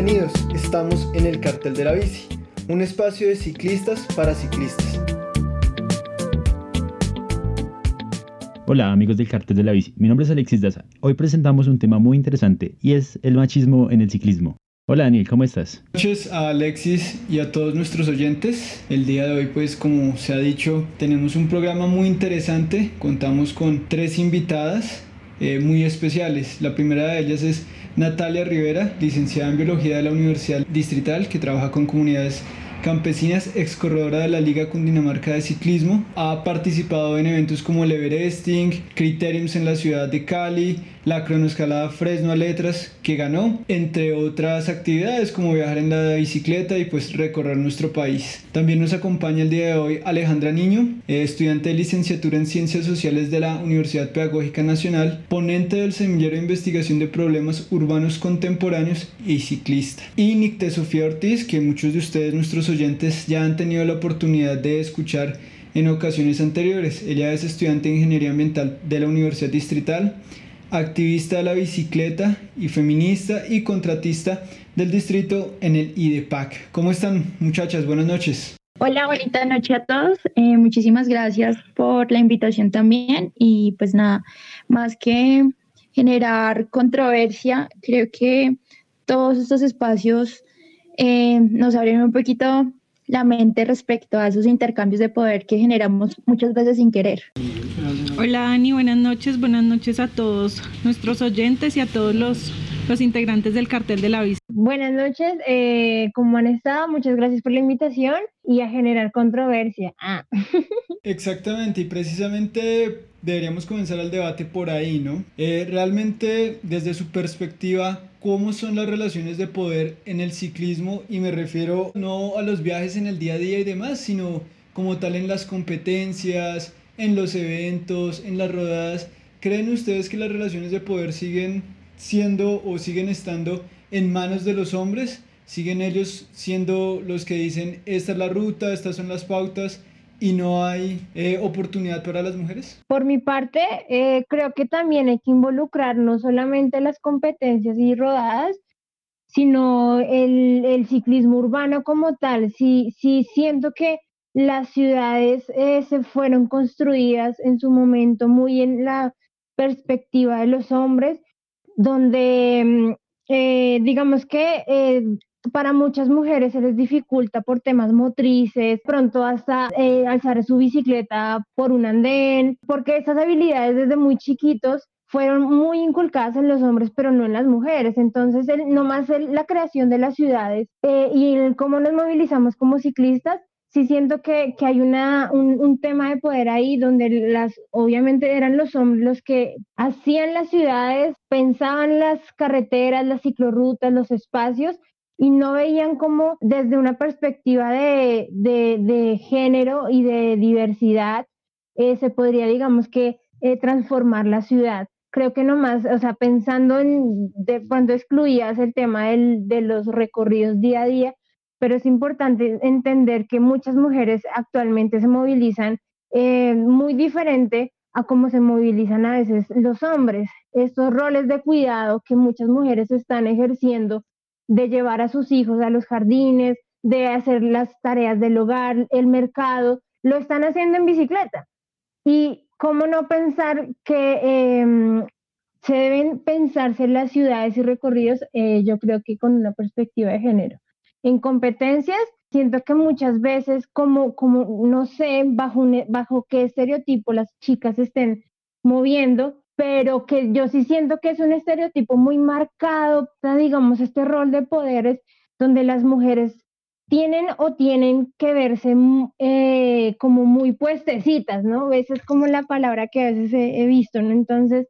Bienvenidos, estamos en el Cartel de la Bici, un espacio de ciclistas para ciclistas. Hola amigos del Cartel de la Bici, mi nombre es Alexis Daza. Hoy presentamos un tema muy interesante y es el machismo en el ciclismo. Hola Daniel, ¿cómo estás? Buenas noches a Alexis y a todos nuestros oyentes. El día de hoy, pues como se ha dicho, tenemos un programa muy interesante. Contamos con tres invitadas eh, muy especiales. La primera de ellas es Natalia Rivera, licenciada en Biología de la Universidad Distrital, que trabaja con comunidades campesinas, ex corredora de la Liga Cundinamarca de Ciclismo. Ha participado en eventos como el Everesting, Criteriums en la ciudad de Cali, la cronoescalada Fresno a Letras que ganó, entre otras actividades como viajar en la bicicleta y pues recorrer nuestro país. También nos acompaña el día de hoy Alejandra Niño, eh, estudiante de licenciatura en Ciencias Sociales de la Universidad Pedagógica Nacional, ponente del semillero de investigación de problemas urbanos contemporáneos y ciclista. Y Nicte Sofía Ortiz, que muchos de ustedes, nuestros oyentes, ya han tenido la oportunidad de escuchar en ocasiones anteriores. Ella es estudiante de Ingeniería Ambiental de la Universidad Distrital activista de la bicicleta y feminista y contratista del distrito en el IDEPAC. ¿Cómo están muchachas? Buenas noches. Hola, bonita noche a todos. Eh, muchísimas gracias por la invitación también y pues nada, más que generar controversia, creo que todos estos espacios eh, nos abren un poquito la mente respecto a esos intercambios de poder que generamos muchas veces sin querer. Hola Dani, buenas noches, buenas noches a todos nuestros oyentes y a todos los, los integrantes del cartel de la vista. Buenas noches, eh, ¿cómo han estado? Muchas gracias por la invitación y a generar controversia. Ah. Exactamente, y precisamente deberíamos comenzar el debate por ahí, ¿no? Eh, realmente, desde su perspectiva, ¿cómo son las relaciones de poder en el ciclismo? Y me refiero no a los viajes en el día a día y demás, sino como tal en las competencias, en los eventos, en las rodadas. ¿Creen ustedes que las relaciones de poder siguen siendo o siguen estando en manos de los hombres? ¿Siguen ellos siendo los que dicen, esta es la ruta, estas son las pautas? y no hay eh, oportunidad para las mujeres? Por mi parte, eh, creo que también hay que involucrar no solamente las competencias y rodadas, sino el, el ciclismo urbano como tal. Sí, sí siento que las ciudades eh, se fueron construidas en su momento muy en la perspectiva de los hombres, donde mm, eh, digamos que eh, para muchas mujeres se les dificulta por temas motrices, pronto hasta alzar su bicicleta por un andén, porque esas habilidades desde muy chiquitos fueron muy inculcadas en los hombres, pero no en las mujeres. Entonces, no más la creación de las ciudades y el cómo nos movilizamos como ciclistas sí siento que, hay una, un, tema de poder ahí donde las, obviamente eran los hombres los que hacían las ciudades, pensaban las carreteras, las ciclorrutas, los espacios y no veían como desde una perspectiva de, de, género y de diversidad eh, se podría, digamos que, eh, transformar la ciudad. Creo que nomás, o sea, pensando en cuando excluías el tema del, de los recorridos día a día, pero es importante entender que muchas mujeres actualmente se movilizan eh, muy diferente a cómo se movilizan a veces los hombres. Estos roles de cuidado que muchas mujeres están ejerciendo de llevar a sus hijos a los jardines, de hacer las tareas del hogar, el mercado, lo están haciendo en bicicleta. Y cómo no pensar que em, se deben pensarse las ciudades y recorridos, eh, yo creo que con una perspectiva de género. En competencias, siento que muchas veces, como, como no sé bajo, bajo qué estereotipo las chicas estén moviendo, pero que yo sí siento que es un estereotipo muy marcado, digamos, este rol de poderes donde las mujeres tienen o tienen que verse eh, como muy puestecitas, ¿no? Esa es como la palabra que a veces he, he visto, ¿no? Entonces,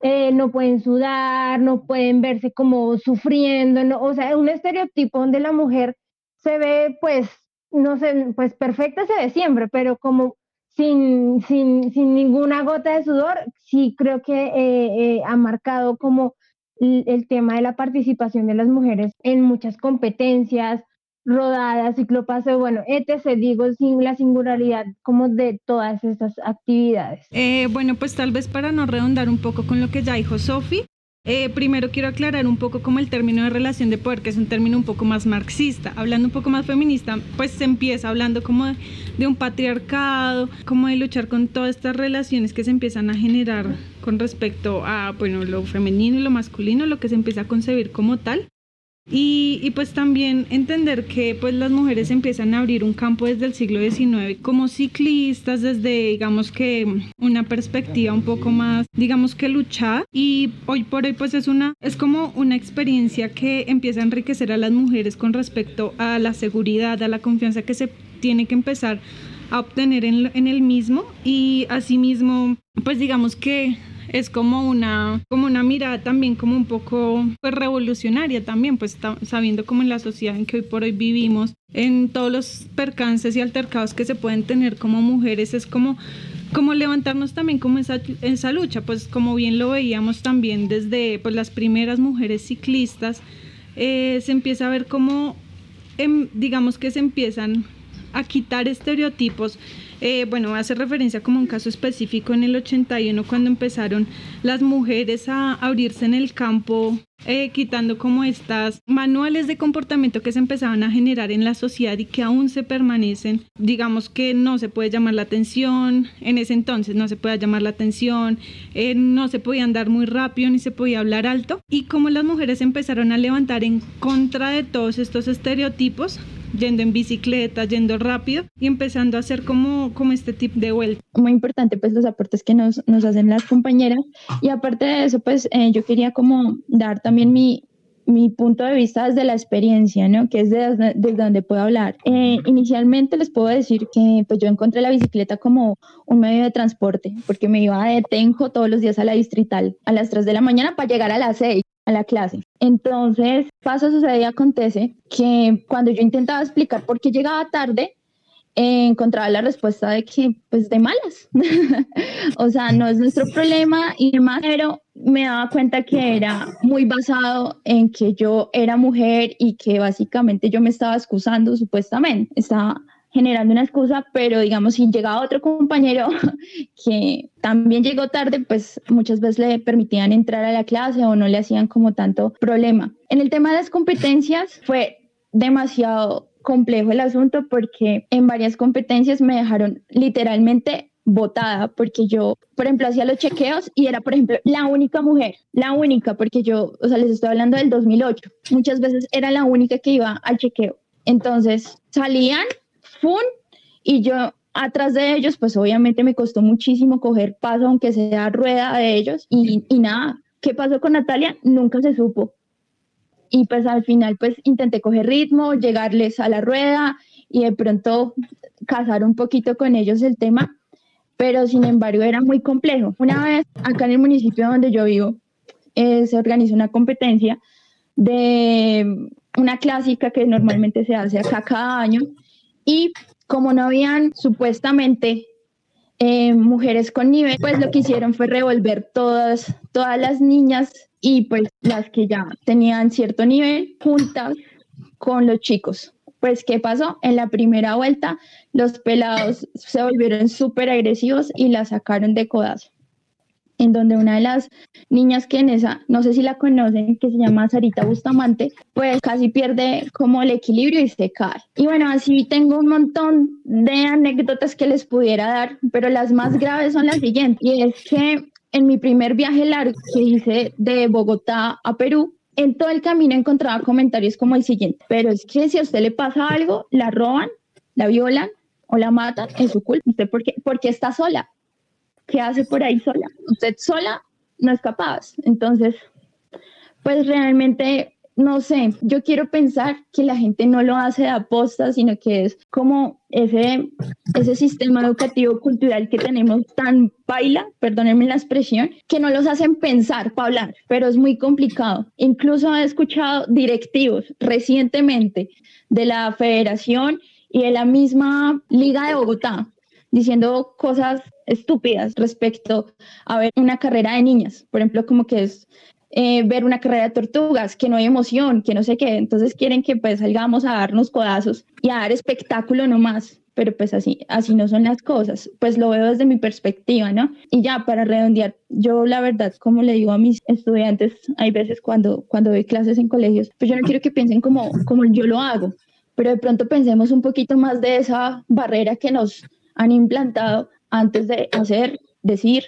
eh, no pueden sudar, no pueden verse como sufriendo, no, o sea, un estereotipo donde la mujer se ve, pues, no sé, pues perfecta se ve siempre, pero como sin, sin, sin ninguna gota de sudor, sí creo que eh, eh, ha marcado como el tema de la participación de las mujeres en muchas competencias, rodadas, ciclopaseo, bueno, etc. Digo, la singularidad como de todas estas actividades. Eh, bueno, pues tal vez para no redondar un poco con lo que ya dijo Sofi, Eh, primero quiero aclarar un poco como el término de relación de poder, que es un término un poco más marxista. Hablando un poco más feminista, pues se empieza hablando como de, de un patriarcado, como de luchar con todas estas relaciones que se empiezan a generar con respecto a, bueno, lo femenino y lo masculino, lo que se empieza a concebir como tal. Y, pues también entender que pues las mujeres empiezan a abrir un campo desde el siglo XIX como ciclistas desde digamos que una perspectiva un poco más digamos que luchar. Y hoy por hoy pues es una es como una experiencia que empieza a enriquecer a las mujeres con respecto a la seguridad a la confianza que se tiene que empezar a obtener en, en el mismo. Y asimismo pues digamos que es como una, como una mirada también como un poco pues, revolucionaria también, pues sabiendo como en la sociedad en que hoy por hoy vivimos, en todos los percances y altercados que se pueden tener como mujeres, es como como levantarnos también como esa, esa lucha, pues como bien lo veíamos también desde pues, las primeras mujeres ciclistas, eh, se empieza a ver como, em, digamos que se empiezan a quitar estereotipos eh, bueno, hace referencia como un caso específico en el 81 cuando empezaron las mujeres a abrirse en el campo, eh, quitando como estas manuales de comportamiento que se empezaban a generar en la sociedad y que aún se permanecen. Digamos que no se puede llamar la atención, en ese entonces no se puede llamar la atención, eh, no se podía andar muy rápido ni se podía hablar alto. Y como las mujeres empezaron a levantar en contra de todos estos estereotipos, yendo en bicicleta, yendo rápido y empezando a hacer como, como este tip de vuelta. Muy importante pues los aportes que nos, nos hacen las compañeras y aparte de eso pues eh, yo quería como dar también mi, mi punto de vista desde la experiencia, ¿no? Que es desde, desde donde puedo hablar. Eh, inicialmente les puedo decir que pues yo encontré la bicicleta como un medio de transporte, porque me iba de Tenjo todos los días a la distrital a las 3 de la mañana para llegar a las 6 a la clase. Entonces, pasa, sucede y acontece que cuando yo intentaba explicar por qué llegaba tarde, eh, encontraba la respuesta de que, pues, de malas. o sea, no es nuestro problema y demás, pero me daba cuenta que era muy basado en que yo era mujer y que básicamente yo me estaba excusando supuestamente. Estaba generando una excusa, pero digamos, si llegaba otro compañero que también llegó tarde, pues muchas veces le permitían entrar a la clase o no le hacían como tanto problema. En el tema de las competencias fue demasiado complejo el asunto porque en varias competencias me dejaron literalmente votada porque yo, por ejemplo, hacía los chequeos y era, por ejemplo, la única mujer, la única, porque yo, o sea, les estoy hablando del 2008, muchas veces era la única que iba al chequeo. Entonces salían ¡fun! Y yo atrás de ellos, pues obviamente me costó muchísimo coger paso, aunque sea rueda de ellos, y, y nada, ¿qué pasó con Natalia? Nunca se supo. Y pues al final pues intenté coger ritmo, llegarles a la rueda y de pronto casar un poquito con ellos el tema, pero sin embargo era muy complejo. Una vez acá en el municipio donde yo vivo, eh, se organizó una competencia de una clásica que normalmente se hace acá cada año y como no habían supuestamente eh, mujeres con nivel, pues lo que hicieron fue revolver todas, todas las niñas y pues las que ya tenían cierto nivel juntas con los chicos. Pues, ¿qué pasó? En la primera vuelta, los pelados se volvieron súper agresivos y la sacaron de codazo en donde una de las niñas que en esa, no sé si la conocen, que se llama Sarita Bustamante, pues casi pierde como el equilibrio y se cae. Y bueno, así tengo un montón de anécdotas que les pudiera dar, pero las más graves son las siguientes. Y es que en mi primer viaje largo que hice de Bogotá a Perú, en todo el camino encontraba comentarios como el siguiente, pero es que si a usted le pasa algo, la roban, la violan o la matan, es su culpa. ¿Usted por qué, por qué está sola? ¿Qué hace por ahí sola? Usted sola no es capaz. Entonces, pues realmente, no sé, yo quiero pensar que la gente no lo hace de aposta, sino que es como ese, ese sistema educativo cultural que tenemos tan baila, perdónenme la expresión, que no los hacen pensar para hablar, pero es muy complicado. Incluso he escuchado directivos recientemente de la federación y de la misma Liga de Bogotá diciendo cosas estúpidas respecto a ver una carrera de niñas. Por ejemplo, como que es eh, ver una carrera de tortugas, que no hay emoción, que no sé qué. Entonces quieren que pues salgamos a darnos codazos y a dar espectáculo nomás. Pero pues así, así no son las cosas. Pues lo veo desde mi perspectiva, ¿no? Y ya para redondear, yo la verdad, como le digo a mis estudiantes, hay veces cuando, cuando doy clases en colegios, pues yo no quiero que piensen como, como yo lo hago, pero de pronto pensemos un poquito más de esa barrera que nos han implantado antes de hacer, decir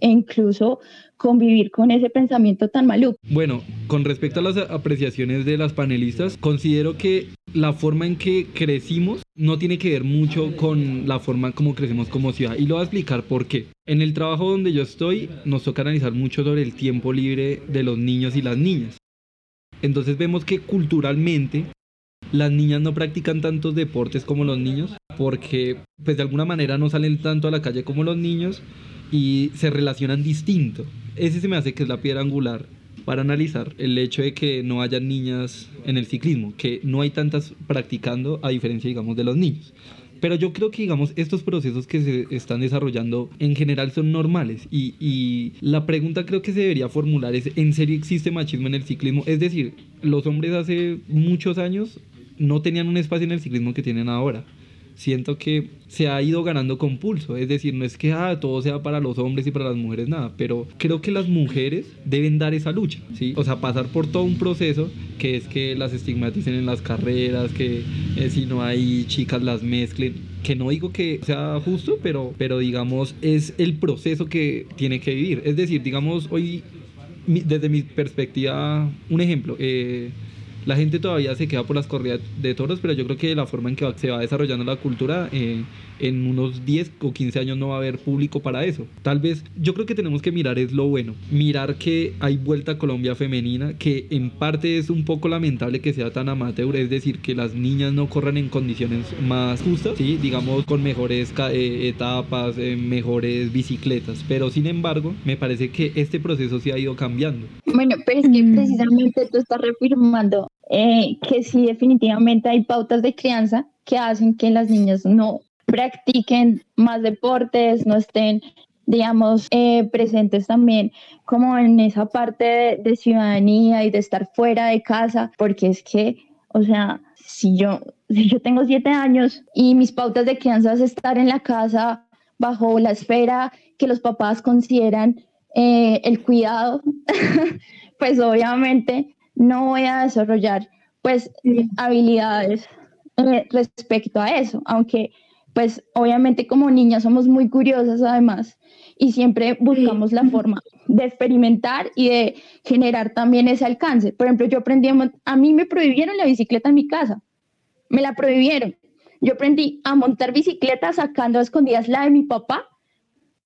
e incluso convivir con ese pensamiento tan maluco. Bueno, con respecto a las apreciaciones de las panelistas, considero que la forma en que crecimos no tiene que ver mucho con la forma como crecemos como ciudad. Y lo voy a explicar por qué. En el trabajo donde yo estoy, nos toca analizar mucho sobre el tiempo libre de los niños y las niñas. Entonces vemos que culturalmente las niñas no practican tantos deportes como los niños porque pues de alguna manera no salen tanto a la calle como los niños y se relacionan distinto. Ese se me hace que es la piedra angular para analizar el hecho de que no haya niñas en el ciclismo, que no hay tantas practicando a diferencia, digamos, de los niños. Pero yo creo que, digamos, estos procesos que se están desarrollando en general son normales. Y, y, la pregunta creo que se debería formular es, ¿en serio existe machismo en el ciclismo? Es decir, los hombres hace muchos años no tenían un espacio en el ciclismo que tienen ahora siento que se ha ido ganando con pulso. Es decir, no es que ah, todo sea para los hombres y para las mujeres, nada, pero creo que las mujeres deben dar esa lucha, ¿sí? O sea, pasar por todo un proceso que es que las estigmaticen en las carreras, que eh, si no hay chicas las mezclen. Que no digo que sea justo, pero, pero digamos, es el proceso que tiene que vivir. Es decir, digamos, hoy, desde mi perspectiva, un ejemplo, eh, la gente todavía se queda por las corridas de toros, pero yo creo que la forma en que se va desarrollando la cultura, eh, en unos 10 o 15 años no va a haber público para eso. Tal vez yo creo que tenemos que mirar es lo bueno, mirar que hay vuelta a Colombia femenina, que en parte es un poco lamentable que sea tan amateur, es decir, que las niñas no corran en condiciones más justas, ¿sí? digamos con mejores eh, etapas, eh, mejores bicicletas, pero sin embargo me parece que este proceso se ha ido cambiando. Bueno, pero es que mm. precisamente tú estás reafirmando eh, que sí definitivamente hay pautas de crianza que hacen que las niñas no practiquen más deportes, no estén, digamos, eh, presentes también como en esa parte de, ciudadanía y de estar fuera de casa, porque es que, o sea, si yo, si yo tengo siete años y mis pautas de crianza es estar en la casa bajo la esfera que los papás consideran eh, el cuidado, pues obviamente no voy a desarrollar pues habilidades eh, respecto a eso, aunque pues obviamente como niñas somos muy curiosas además y siempre buscamos la forma de experimentar y de generar también ese alcance. Por ejemplo, yo aprendí, a, a mí me prohibieron la bicicleta en mi casa, me la prohibieron. Yo aprendí a montar bicicleta sacando a escondidas la de mi papá,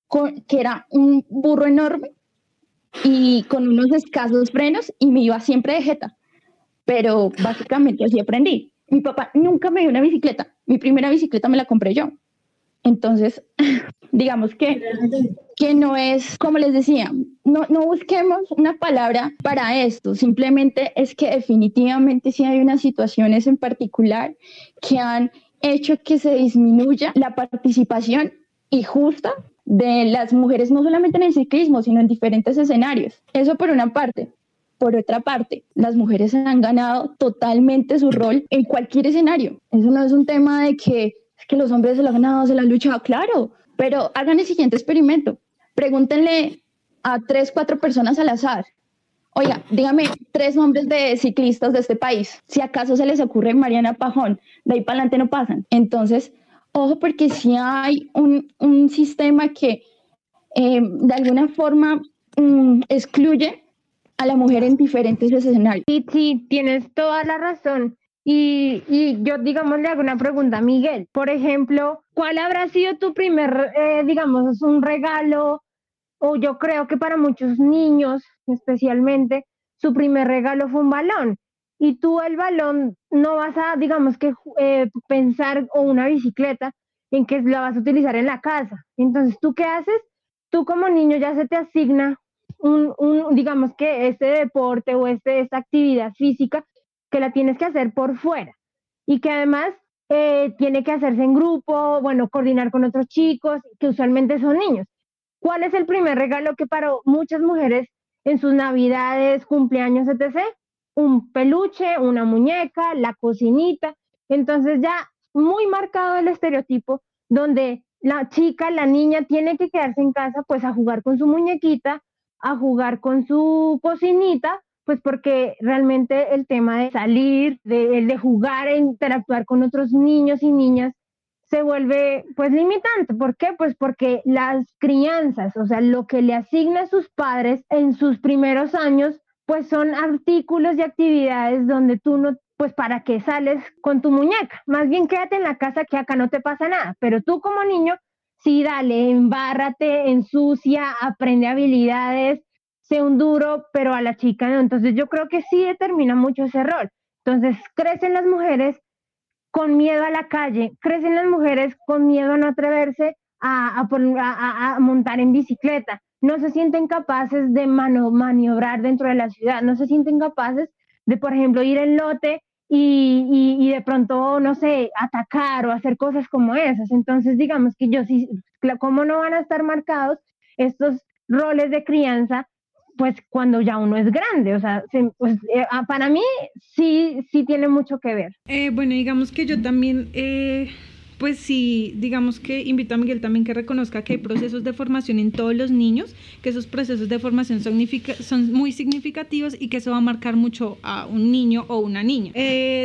con, que era un burro enorme y con unos escasos frenos y me iba siempre de jeta. Pero básicamente así aprendí mi papá nunca me dio una bicicleta. Mi primera bicicleta me la compré yo. Entonces, digamos que, que no es, como les decía, no, no busquemos una palabra para esto, simplemente es que definitivamente sí hay unas situaciones en particular que han hecho que se disminuya la participación y justa de las mujeres, no solamente en el ciclismo, sino en diferentes escenarios. Eso por una parte. Por otra parte, las mujeres han ganado totalmente su rol en cualquier escenario. Eso no es un tema de que, los hombres se lo han ganado, se lo han luchado, claro, pero hagan el siguiente experimento. Pregúntenle a tres, cuatro personas al azar. Oiga, dígame tres nombres de ciclistas de este país. Si acaso se les ocurre Mariana Pajón, de ahí para adelante no pasan. Entonces, ojo, porque si hay un, sistema que eh, de alguna forma um, excluye a la mujer en diferentes escenarios. Sí, sí, tienes toda la razón. Y, y, yo, digamos, le hago una pregunta a Miguel. Por ejemplo, ¿cuál habrá sido tu primer, eh, digamos, un regalo? O yo creo que para muchos niños, especialmente, su primer regalo fue un balón. Y tú el balón no vas a, digamos, que eh, pensar, o una bicicleta, en que la vas a utilizar en la casa. Entonces, ¿tú qué haces? Tú como niño ya se te asigna un, digamos que este deporte o este, esta actividad física que la tienes que hacer por fuera y que además eh, tiene que hacerse en grupo, bueno, coordinar con otros chicos que usualmente son niños. ¿Cuál es el primer regalo que para muchas mujeres en sus navidades, cumpleaños, etc. Un peluche, una muñeca, la cocinita. Entonces ya muy marcado el estereotipo donde la chica, la niña tiene que quedarse en casa pues a jugar con su muñequita, a jugar con su cocinita, pues porque realmente el tema de salir, de, de jugar e interactuar con otros niños y niñas se vuelve pues limitante. ¿Por qué? Pues porque las crianzas, o sea, lo que le asigna a sus padres en sus primeros años, pues son artículos y actividades donde tú no, pues para qué sales con tu muñeca. Más bien quédate en la casa que acá no te pasa nada. Pero tú como niño, sí, dale, embárrate, ensucia, aprende habilidades, sé un duro, pero a la chica no. Entonces yo creo que sí determina mucho ese rol. Entonces crecen las mujeres con miedo a la calle, crecen las mujeres con miedo a no atreverse a, montar en bicicleta, no se sienten capaces de maniobrar dentro de la ciudad, no se sienten capaces de, por ejemplo, ir en lote y, y, de pronto, no sé, atacar o hacer cosas como esas. Entonces, digamos que yo sí, ¿cómo no van a estar marcados estos roles de crianza pues cuando ya uno es grande, o sea, pues, eh, ah, para mí sí, sí tiene mucho que ver. Eh, bueno, digamos que yo también, eh, pues sí, digamos que invito a Miguel también que reconozca que hay procesos de formación en todos los niños, que esos procesos de formación son, son muy significativos y que eso va a marcar mucho a un niño o una niña.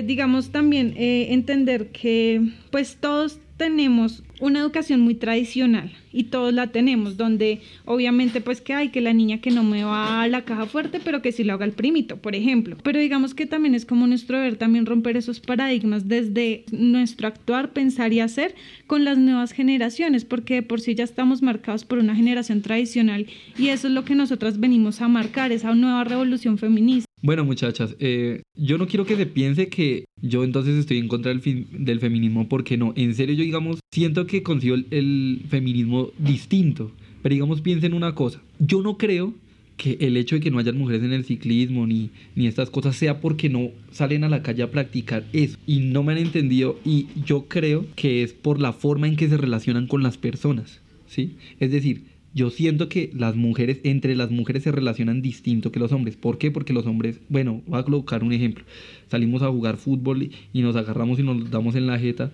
digamos también entender que pues todos tenemos una educación muy tradicional y todos la tenemos, donde obviamente pues que hay que la niña que no me va a la caja fuerte, pero que sí lo haga el primito, por ejemplo. Pero digamos que también es como nuestro deber también romper esos paradigmas desde nuestro actuar, pensar y hacer con las nuevas generaciones, porque por sí ya estamos marcados por una generación tradicional y eso es lo que nosotras venimos a marcar, esa nueva revolución feminista. Bueno, muchachas, eh, yo no quiero que se piense que yo entonces estoy en contra del, del feminismo, porque no, en serio yo digamos, siento que consigo el, feminismo distinto, pero digamos, piensen una cosa, yo no creo que el hecho de que no hayan mujeres en el ciclismo ni, ni estas cosas sea porque no salen a la calle a practicar eso y no me han entendido y yo creo que es por la forma en que se relacionan con las personas, ¿sí? Es decir, yo siento que las mujeres, entre las mujeres se relacionan distinto que los hombres. ¿Por qué? Porque los hombres, bueno, voy a colocar un ejemplo. Salimos a jugar fútbol y nos agarramos y nos damos en la jeta.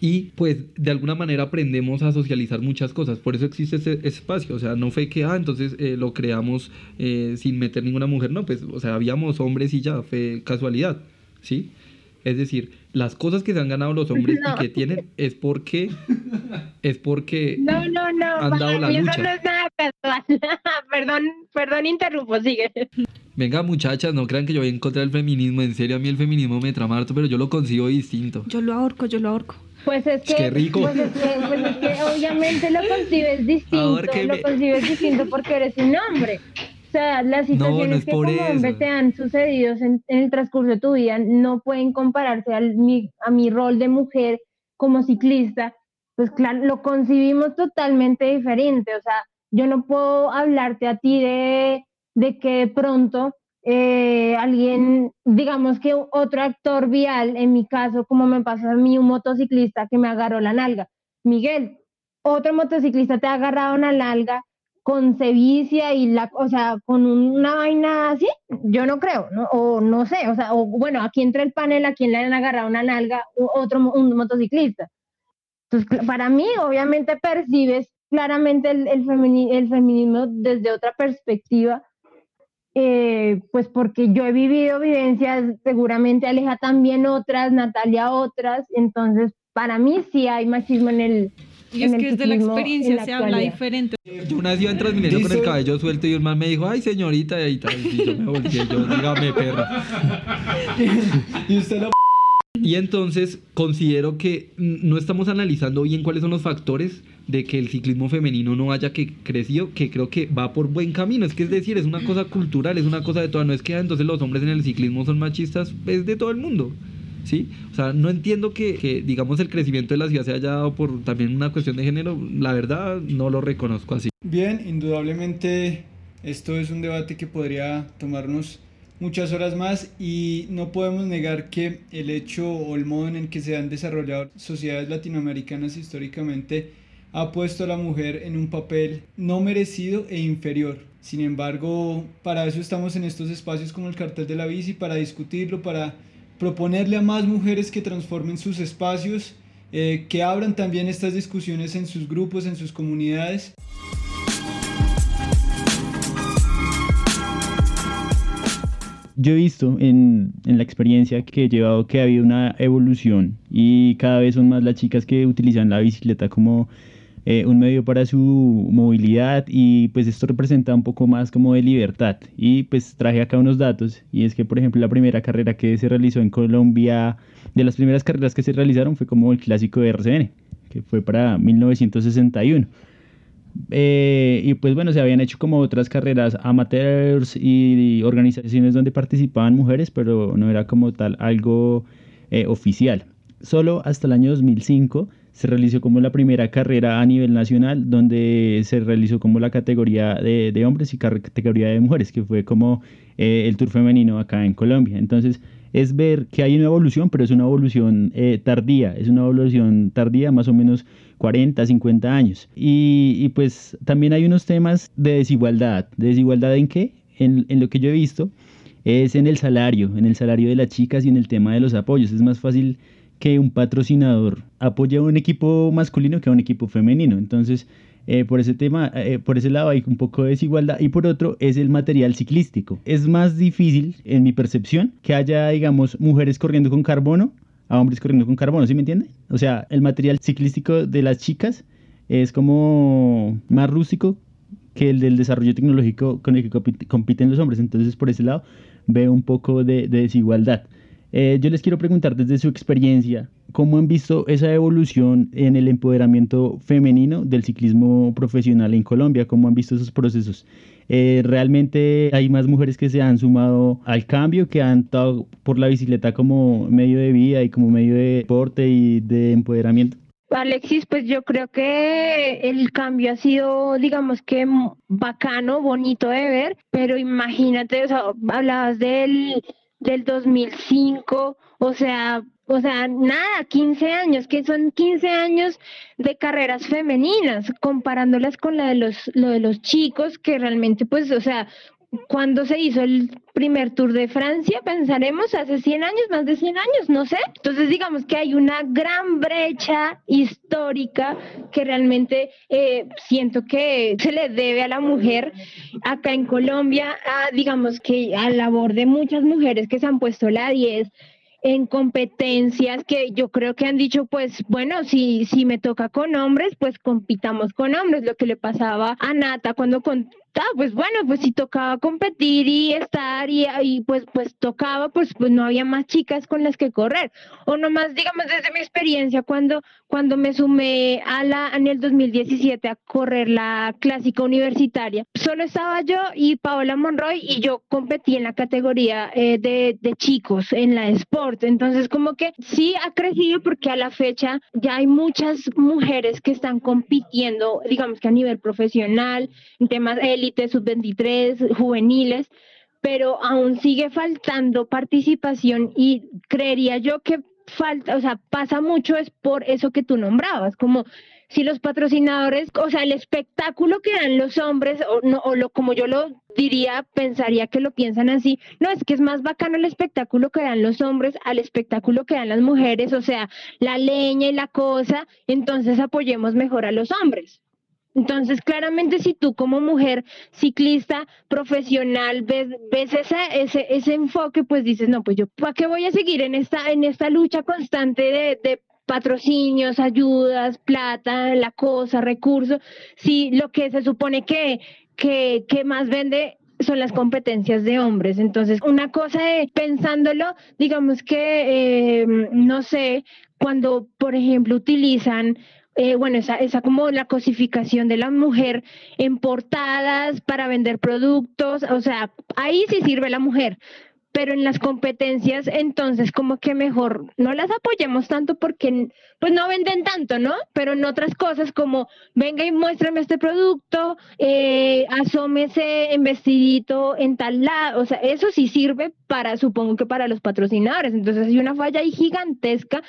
Y pues de alguna manera aprendemos a socializar muchas cosas. Por eso existe ese espacio. O sea, no fue que, ah, entonces eh, lo creamos eh, sin meter ninguna mujer. No, pues, o sea, habíamos hombres y ya, fue casualidad. ¿Sí? Es decir, las cosas que se han ganado los hombres y que tienen es porque es porque no, no, no, han dado la lucha. no es nada perdón, perdón, interrumpo, sigue. Venga, muchachas, no crean que yo voy a encontrar el feminismo. En serio, a mí el feminismo me trama harto, pero yo lo consigo distinto. Yo lo ahorco, yo lo ahorco. Pues es que, Qué rico. Pues es que, pues es que obviamente lo concibes distinto, lo concibes distinto porque eres un hombre sea, las situaciones que como hombre te han sucedido en, el transcurso de tu vida no pueden compararse al, mi, a mi rol de mujer como ciclista. Pues claro, lo concibimos totalmente diferente. O sea, yo no puedo hablarte a ti de, de que de pronto eh, alguien, digamos que otro actor vial, en mi caso, como me pasó a mí, un motociclista que me agarró la nalga. Miguel, otro motociclista te ha agarrado una nalga con sevicia y la, o sea, con una vaina así, yo no creo, ¿no? O no sé, o sea, o bueno, aquí entra el panel, a quien le han agarrado una nalga, otro, un motociclista. Entonces, para mí, obviamente percibes claramente el, el, feminismo desde otra perspectiva, eh, pues porque yo he vivido vivencias, seguramente Aleja también otras, Natalia otras, entonces para mí sí hay machismo en el, y es que desde la experiencia se habla diferente. Yo una vez iba en Transmilenio con el cabello suelto y un man me dijo, ay señorita, y ahí tal. Y yo me volteé, yo, dígame perra. y usted lo... Y entonces considero que no estamos analizando bien cuáles son los factores de que el ciclismo femenino no haya que crecido, que creo que va por buen camino. Es que es decir, es una cosa cultural, es una cosa de toda. No es que ah, entonces los hombres en el ciclismo son machistas, es de todo el mundo. ¿Sí? O sea, no entiendo que, digamos, el crecimiento de la ciudad se haya dado por también una cuestión de género. La verdad, no lo reconozco así. Bien, indudablemente esto es un debate que podría tomarnos muchas horas más y no podemos negar que el hecho o el modo en el que se han desarrollado sociedades latinoamericanas históricamente ha puesto a la mujer en un papel no merecido e inferior Sin embargo, para eso estamos en estos espacios como el cartel de la bici, para discutirlo, para proponerle a más mujeres que transformen sus espacios, eh, que abran también estas discusiones en sus grupos, en sus comunidades. Yo he visto en, en, la experiencia que he llevado que ha habido una evolución y cada vez son más las chicas que utilizan la bicicleta como eh, un medio para su movilidad y pues esto representa un poco más como de libertad. Y pues traje acá unos datos y es que por ejemplo la primera carrera que se realizó en Colombia, de las primeras carreras que se realizaron fue como el clásico de RCN, que fue para 1961. Eh, y pues bueno, se habían hecho como otras carreras amateurs y organizaciones donde participaban mujeres, pero no era como tal algo eh, oficial. Solo hasta el año 2005 se realizó como la primera carrera a nivel nacional, donde se realizó como la categoría de, hombres y categoría de mujeres, que fue como eh, el Tour femenino acá en Colombia. Entonces, es ver que hay una evolución, pero es una evolución eh, tardía, es una evolución tardía, más o menos 40, 50 años. Y, pues también hay unos temas de desigualdad. ¿De desigualdad en qué? En, en lo que yo he visto es en el salario, en el salario de las chicas y en el tema de los apoyos. Es más fácil que un patrocinador apoya a un equipo masculino que a un equipo femenino. Entonces, eh, por ese tema, eh, por ese lado hay un poco de desigualdad y por otro es el material ciclístico. Es más difícil, en mi percepción, que haya, digamos, mujeres corriendo con carbono a hombres corriendo con carbono, ¿sí me entiende? O sea, el material ciclístico de las chicas es como más rústico que el del desarrollo tecnológico con el que compiten los hombres. Entonces, por ese lado, veo un poco de desigualdad. Eh, yo les quiero preguntar desde su experiencia, ¿cómo han visto esa evolución en el empoderamiento femenino del ciclismo profesional en Colombia? ¿Cómo han visto esos procesos? Eh, ¿Realmente hay más mujeres que se han sumado al cambio, que han estado por la bicicleta como medio de vida y como medio de deporte y de empoderamiento? Alexis, pues yo creo que el cambio ha sido, digamos que bacano, bonito de ver, pero imagínate, o sea, hablabas del del 2005, o sea, o sea, nada, 15 años, que son 15 años de carreras femeninas, comparándolas con la de los, lo de los chicos, que realmente, pues, o sea, cuando se hizo el primer Tour de Francia, pensaremos hace 100 años, más de 100 años, no sé. Entonces digamos que hay una gran brecha histórica que realmente eh, siento que se le debe a la mujer acá en Colombia, a, digamos que a labor de muchas mujeres que se han puesto la 10 en competencias que yo creo que han dicho, pues bueno, si, si me toca con hombres, pues compitamos con hombres, lo que le pasaba a Nata cuando con, pues bueno, pues si tocaba competir y estar y, pues pues tocaba, pues pues no había más chicas con las que correr. O nomás, digamos, desde mi experiencia, cuando, cuando me sumé a la, en el 2017 a correr la clásica universitaria, solo estaba yo y Paola Monroy y yo competí en la categoría eh, de, de chicos, en la Sport. Entonces, como que sí ha crecido porque a la fecha ya hay muchas mujeres que están compitiendo, digamos que a nivel profesional, en temas élite sub-23, juveniles, pero aún sigue faltando participación y creería yo que falta, o sea, pasa mucho es por eso que tú nombrabas, como si los patrocinadores, o sea, el espectáculo que dan los hombres, o, no, o lo, como yo lo diría, pensaría que lo piensan así, no, es que es más bacano el espectáculo que dan los hombres al espectáculo que dan las mujeres, o sea, la leña y la cosa, entonces apoyemos mejor a los hombres. Entonces, claramente, si tú como mujer ciclista profesional ves, ves ese, ese enfoque, pues dices, no, pues yo, ¿para qué voy a seguir en esta, en esta lucha constante de, patrocinios, ayudas, plata, la cosa, recursos, si lo que se supone que, que, que más vende son las competencias de hombres. Entonces, una cosa de pensándolo, digamos que, eh, no sé, cuando, por ejemplo, utilizan eh, bueno, esa, esa como la cosificación de la mujer en portadas para vender productos, o sea, ahí sí sirve la mujer, pero en las competencias entonces como que mejor no las apoyemos tanto porque pues no venden tanto, ¿no? Pero en otras cosas como venga y muéstrame este producto, eh, asómese en vestidito en tal lado, o sea, eso sí sirve para, supongo que para los patrocinadores, entonces hay una falla ahí gigantesca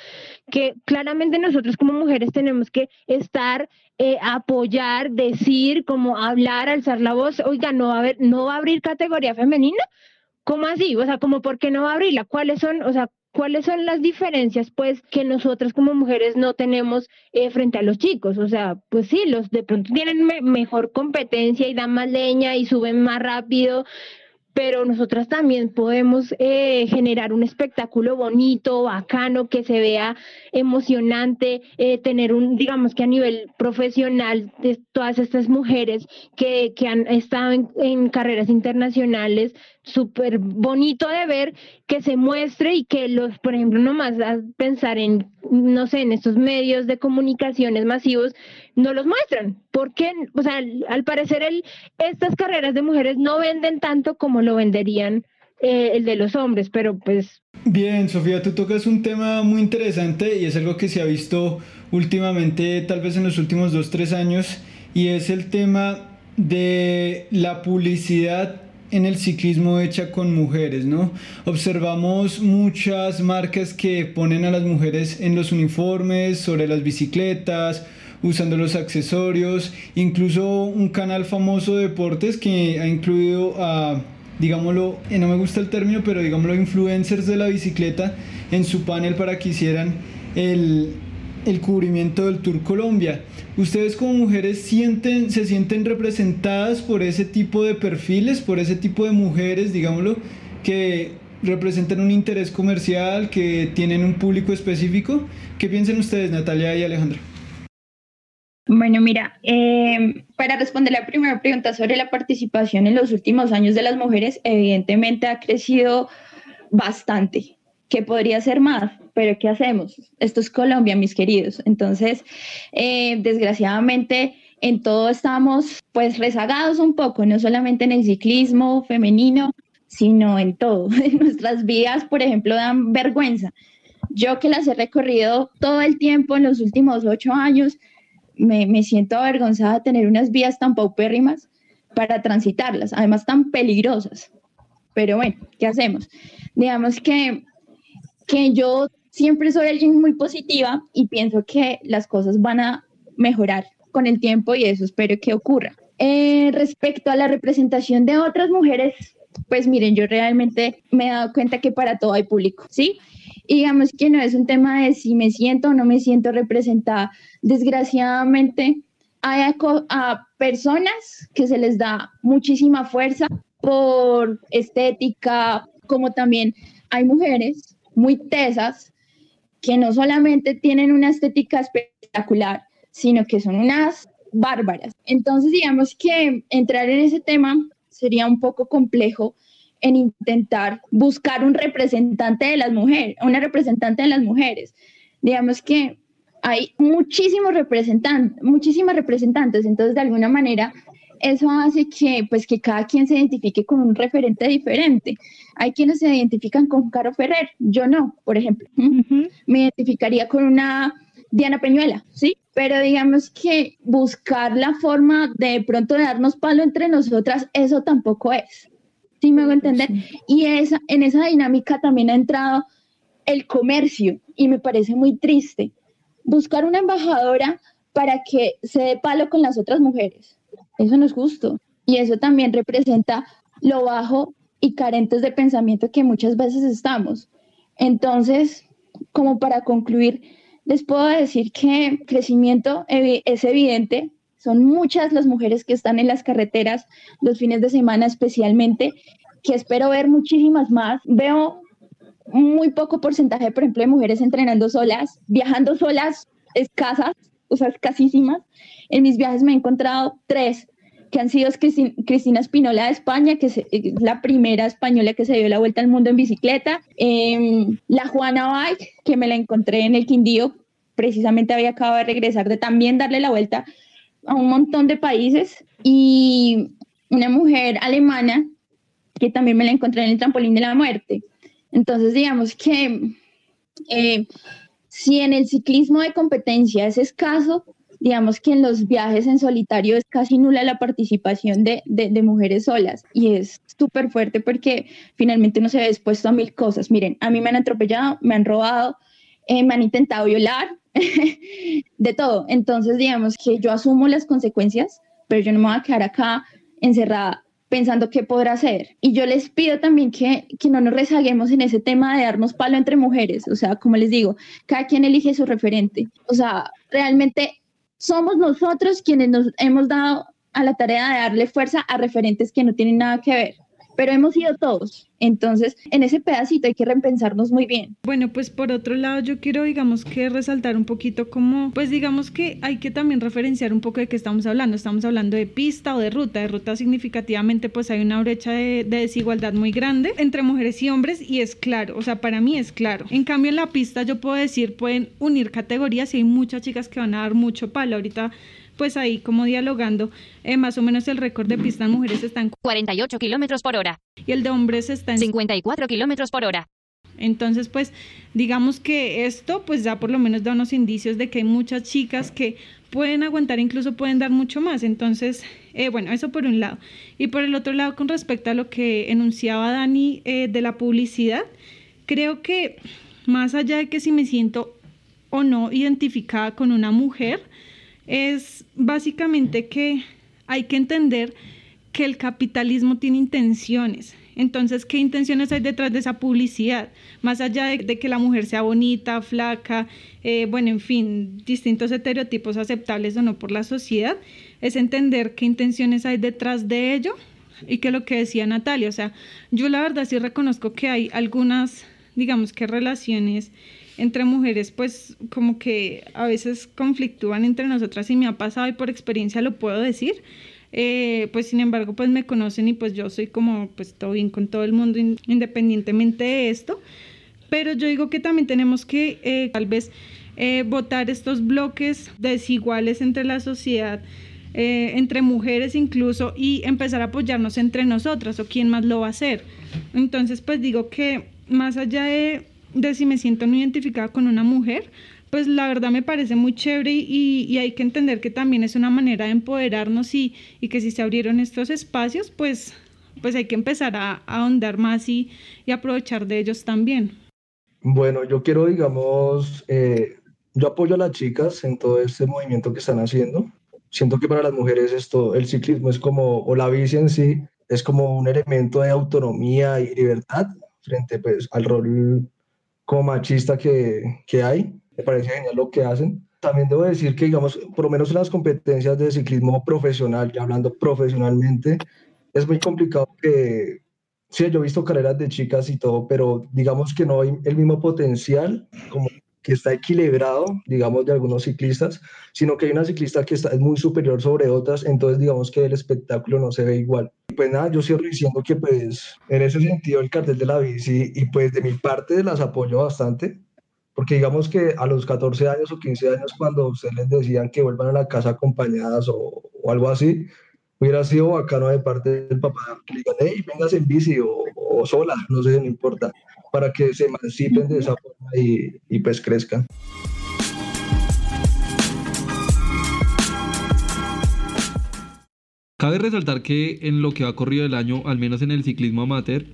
que claramente nosotros como mujeres tenemos que estar eh, apoyar, decir, como hablar, alzar la voz, oiga, no va a haber, no va a abrir categoría femenina, ¿cómo así? O sea, como por qué no va a abrirla, cuáles son, o sea, cuáles son las diferencias, pues, que nosotras como mujeres no tenemos eh, frente a los chicos. O sea, pues sí, los de pronto tienen mejor competencia y dan más leña y suben más rápido, pero nosotras también podemos eh, generar un espectáculo bonito, bacano, que se vea emocionante, eh, tener un, digamos que a nivel profesional, de todas estas mujeres que, que han estado en, en carreras internacionales, súper bonito de ver que se muestre y que los, por ejemplo, nomás pensar en, no sé, en estos medios de comunicaciones masivos, no los muestran. Porque, o sea, al parecer el, estas carreras de mujeres no venden tanto como lo venderían eh, el de los hombres, pero pues... Bien, Sofía, tú tocas un tema muy interesante y es algo que se ha visto últimamente, tal vez en los últimos dos, tres años, y es el tema de la publicidad en el ciclismo hecha con mujeres, ¿no? Observamos muchas marcas que ponen a las mujeres en los uniformes, sobre las bicicletas, usando los accesorios, incluso un canal famoso de deportes que ha incluido a, digámoslo, eh, no me gusta el término, pero digámoslo, influencers de la bicicleta en su panel para que hicieran el, el cubrimiento del Tour Colombia. ¿Ustedes como mujeres sienten, se sienten representadas por ese tipo de perfiles, por ese tipo de mujeres, digámoslo, que representan un interés comercial, que tienen un público específico? ¿Qué piensan ustedes, Natalia y Alejandra? Bueno, mira, em, para responder la primera pregunta sobre la participación en los últimos años de las mujeres, evidentemente ha crecido bastante. ¿Qué podría ser más? pero ¿qué hacemos? Esto es Colombia, mis queridos. Entonces, eh, desgraciadamente, en todo estamos pues rezagados un poco, no solamente en el ciclismo femenino, sino en todo. Nuestras vidas, por ejemplo, dan vergüenza. Yo que las he recorrido todo el tiempo en los últimos ocho años, me, me siento avergonzada de tener unas vías tan paupérrimas para transitarlas, además tan peligrosas. Pero bueno, ¿qué hacemos? Digamos que, que yo siempre soy alguien muy positiva y pienso que las cosas van a mejorar con el tiempo y eso espero que ocurra. Eh, respecto a la representación de otras mujeres, pues miren, yo realmente me he dado cuenta que para todo hay público, ¿sí? Y digamos que no es un tema de si me siento o no me siento representada. Desgraciadamente, hay personas que se les da muchísima fuerza por estética, como también hay mujeres muy tesas que no solamente tienen una estética espectacular, sino que son unas bárbaras. Entonces, digamos que entrar en ese tema sería un poco complejo en intentar buscar un representante de las mujeres, una representante de las mujeres. Digamos que hay muchísimos representantes, muchísimas representantes, entonces de alguna manera eso hace que, pues, que cada quien se identifique con un referente diferente. Hay quienes se identifican con Caro Ferrer, yo no, por ejemplo. Me identificaría con una Diana Peñuela, ¿sí? Pero digamos que buscar la forma de pronto de darnos palo entre nosotras, eso tampoco es. ¿Sí me hago entender? Y esa, en esa dinámica también ha entrado el comercio y me parece muy triste. Buscar una embajadora para que se dé palo con las otras mujeres eso no es justo. Y eso también representa lo bajo y carentes de pensamiento que muchas veces estamos. Entonces, como para concluir, les puedo decir que crecimiento es evidente. Son muchas las mujeres que están en las carreteras los fines de semana especialmente, que espero ver muchísimas más. Veo muy poco porcentaje, por ejemplo, de mujeres entrenando solas, viajando solas, escasas, o sea, escasísimas. En mis viajes me he encontrado tres que han sido Cristina Espinola de España, que es la primera española que se dio la vuelta al mundo en bicicleta, em, la Juana Bike, que me la encontré en el Quindío, precisamente había acabado de regresar de también darle la vuelta a un montón de países, y una mujer alemana que también me la encontré en el trampolín de la muerte. Entonces, digamos que eh, si en el ciclismo de competencia es escaso, digamos que en los viajes en solitario es casi nula la participación de, de, mujeres solas y es súper fuerte porque finalmente uno se ve expuesto a mil cosas. Miren, a mí me han atropellado, me han robado, eh, me han intentado violar, de todo. Entonces, digamos que yo asumo las consecuencias, pero yo no me voy a quedar acá encerrada pensando qué podrá hacer. Y yo les pido también que, que no nos rezaguemos en ese tema de darnos palo entre mujeres. O sea, como les digo, cada quien elige su referente. O sea, realmente somos nosotros quienes nos hemos dado a la tarea de darle fuerza a referentes que no tienen nada que ver pero hemos ido todos. Entonces, en ese pedacito hay que repensarnos muy bien. Bueno, pues por otro lado, yo quiero, digamos, que resaltar un poquito como, pues digamos que hay que también referenciar un poco de qué estamos hablando. Estamos hablando de pista o de ruta. De ruta significativamente, pues hay una brecha de, de desigualdad muy grande entre mujeres y hombres y es claro, o sea, para mí es claro. En cambio, en la pista yo puedo decir, pueden unir categorías y hay muchas chicas que van a dar mucho palo. Ahorita pues ahí como dialogando, eh, más o menos el récord de pista en mujeres está en 48 kilómetros por hora. Y el de hombres está en 54 kilómetros por hora. Entonces, pues, digamos que esto, pues ya por lo menos da unos indicios de que hay muchas chicas que pueden aguantar, incluso pueden dar mucho más. Entonces, eh, bueno, eso por un lado. Y por el otro lado, con respecto a lo que enunciaba Dani eh, de la publicidad, creo que más allá de que si me siento o no identificada con una mujer, es básicamente que hay que entender que el capitalismo tiene intenciones. Entonces, ¿qué intenciones hay detrás de esa publicidad? Más allá de, que la mujer sea bonita, flaca, eh, bueno, en fin, distintos estereotipos aceptables o no por la sociedad, es entender qué intenciones hay detrás de ello y que lo que decía Natalia, o sea, yo la verdad sí reconozco que hay algunas, digamos que relaciones entre mujeres pues como que a veces conflictúan entre nosotras y me ha pasado y por experiencia lo puedo decir. Eh, pues sin embargo pues me conocen y pues yo soy como pues todo bien con todo el mundo independientemente de esto pero yo digo que también tenemos que eh, tal vez eh, votar estos bloques desiguales entre la sociedad entre mujeres incluso y empezar a apoyarnos entre nosotras o quién más lo va a hacer entonces pues digo que más allá de de si me siento no identificada con una mujer, pues la verdad me parece muy chévere y, hay que entender que también es una manera de empoderarnos y, y, que si se abrieron estos espacios, pues, pues hay que empezar a, ahondar más y, y, aprovechar de ellos también. Bueno, yo quiero, digamos, eh, yo apoyo a las chicas en todo este movimiento que están haciendo. Siento que para las mujeres esto, el ciclismo es como, o la bici en sí, es como un elemento de autonomía y libertad frente pues, al rol como machista que, que hay. Me parece genial lo que hacen. También debo decir que, digamos, por lo menos en las competencias de ciclismo profesional, ya hablando profesionalmente, es muy complicado que, sí, yo he visto carreras de chicas y todo, pero digamos que no hay el mismo potencial como que está equilibrado, digamos, de algunos ciclistas, sino que hay una ciclista que está, es muy superior sobre otras, entonces digamos que el espectáculo no se ve igual. Pues nada, yo cierro diciendo que pues en ese sentido el cartel de la bici y pues de mi parte las apoyo bastante, porque digamos que a los 14 años o 15 años cuando ustedes les decían que vuelvan a la casa acompañadas o, o algo así, hubiera sido bacano de parte del papá que le digan, hey, vengas en bici o, o sola, no sé, no importa para que se emancipen de esa y, pues crezcan. Cabe resaltar que en lo que ha corrido el año, al menos en el ciclismo amateur,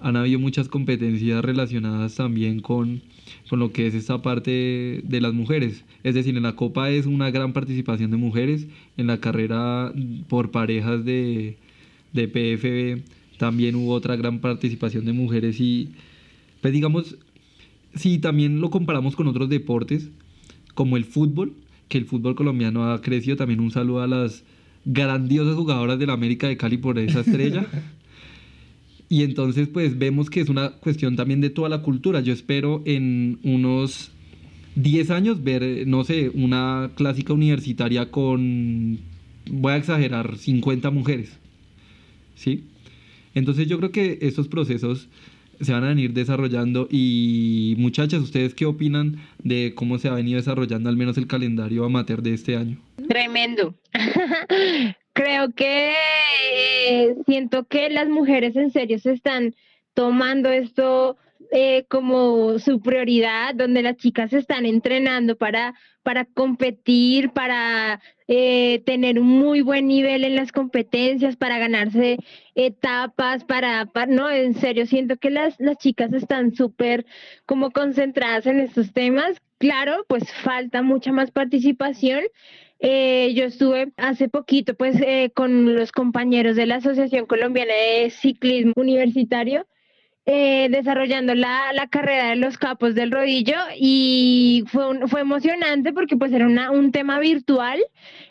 han habido muchas competencias relacionadas también con, con lo que es esta parte de las mujeres. Es decir, en la Copa es una gran participación de mujeres, en la carrera por parejas de, de PFB también hubo otra gran participación de mujeres y pues digamos, si también lo comparamos con otros deportes, como el fútbol, que el fútbol colombiano ha crecido, también un saludo a las grandiosas jugadoras de la América de Cali por esa estrella. y entonces pues vemos que es una cuestión también de toda la cultura. Yo espero en unos 10 años ver, no sé, una clásica universitaria con, voy a exagerar, 50 mujeres. ¿Sí? Entonces yo creo que estos procesos se van a venir desarrollando. Y muchachas, ¿ustedes qué opinan de cómo se ha venido desarrollando al menos el calendario amateur de este año? Tremendo. Creo que eh, siento que las mujeres en serio se están tomando esto eh, como su prioridad, donde las chicas se están entrenando para, para competir, para eh, tener un muy buen nivel en las competencias, para ganarse etapas, para, no, en serio, siento que las, las chicas están súper como concentradas en estos temas. Claro, pues falta mucha más participación. Eh, yo estuve hace poquito pues con los compañeros de la Asociación Colombiana de Ciclismo Universitario eh, desarrollando la, la, carrera de los capos del rodillo y fue, fue emocionante porque pues era una, un tema virtual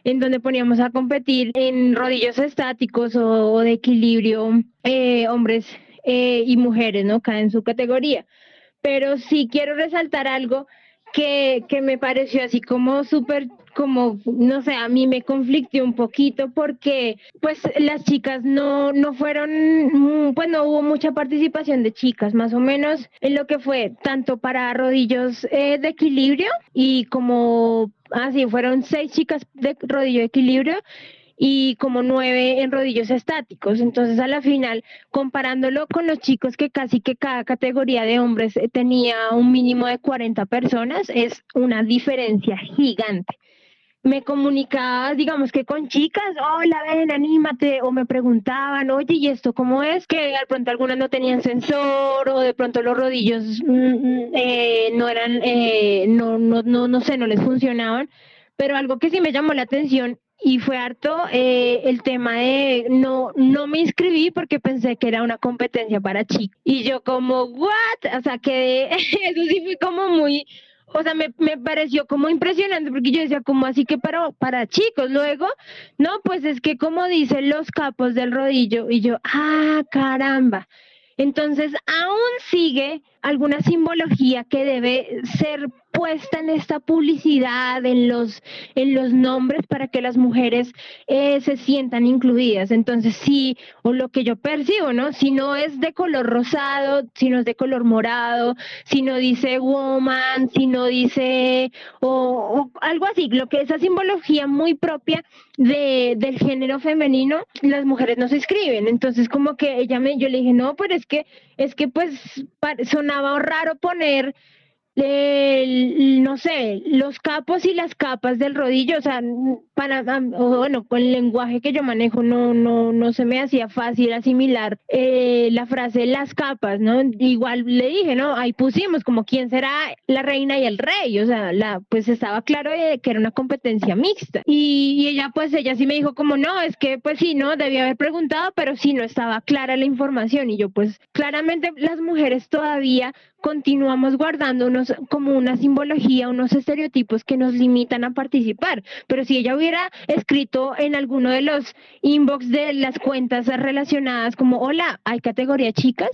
en donde poníamos a competir en rodillos estáticos o, de equilibrio eh, hombres eh, y mujeres, ¿no? Cada en su categoría. Pero sí quiero resaltar algo que, que me pareció así como súper como, no sé, a mí me conflictió un poquito porque pues las chicas no, no fueron, pues no hubo mucha participación de chicas, más o menos en lo que fue tanto para rodillos eh, de equilibrio y como, así, fueron seis chicas de rodillo de equilibrio y como nueve en rodillos estáticos. Entonces, a la final, comparándolo con los chicos que casi que cada categoría de hombres tenía un mínimo de 40 personas, es una diferencia gigante me comunicaba, digamos que con chicas, hola, ven, anímate, o me preguntaban, oye, ¿y esto cómo es? Que de pronto algunas no tenían sensor, o de pronto los rodillos mm, mm, eh, no eran, eh, no, no, no, no sé, no les funcionaban, pero algo que sí me llamó la atención y fue harto eh, el tema de no, no me inscribí porque pensé que era una competencia para chicos. Y yo como, ¿what? O sea, que eso sí fue como muy o sea, me, me, pareció como impresionante porque yo decía, como así que para, para chicos? Luego, no, pues es que como dicen los capos del rodillo y yo, ah, caramba. Entonces, aún sigue alguna simbología que debe ser puesta en esta publicidad, en los, en los nombres para que las mujeres eh, se sientan incluidas. Entonces, sí, o lo que yo percibo, ¿no? Si no es de color rosado, si no es de color morado, si no dice woman, si no dice, o, algo así, lo que esa simbología muy propia de, del género femenino, las mujeres no se escriben. Entonces, como que ella me, yo le dije, no, pero es que, es que pues sonaba raro poner no sé, los capos y las capas del rodillo, o sea, para, bueno, con el lenguaje que yo manejo no, no, no se me hacía fácil asimilar eh, la frase las capas, ¿no? Igual le dije, ¿no? Ahí pusimos como quién será la reina y el rey, o sea, la, pues estaba claro que era una competencia mixta. Y, y, ella, pues ella sí me dijo como, no, es que pues sí, no, debía haber preguntado, pero sí no estaba clara la información. Y yo, pues claramente las mujeres todavía continuamos guardando unos, como una simbología, unos estereotipos que nos limitan a participar. Pero si ella hubiera escrito en alguno de los inbox de las cuentas relacionadas como, hola, ¿hay categoría chicas?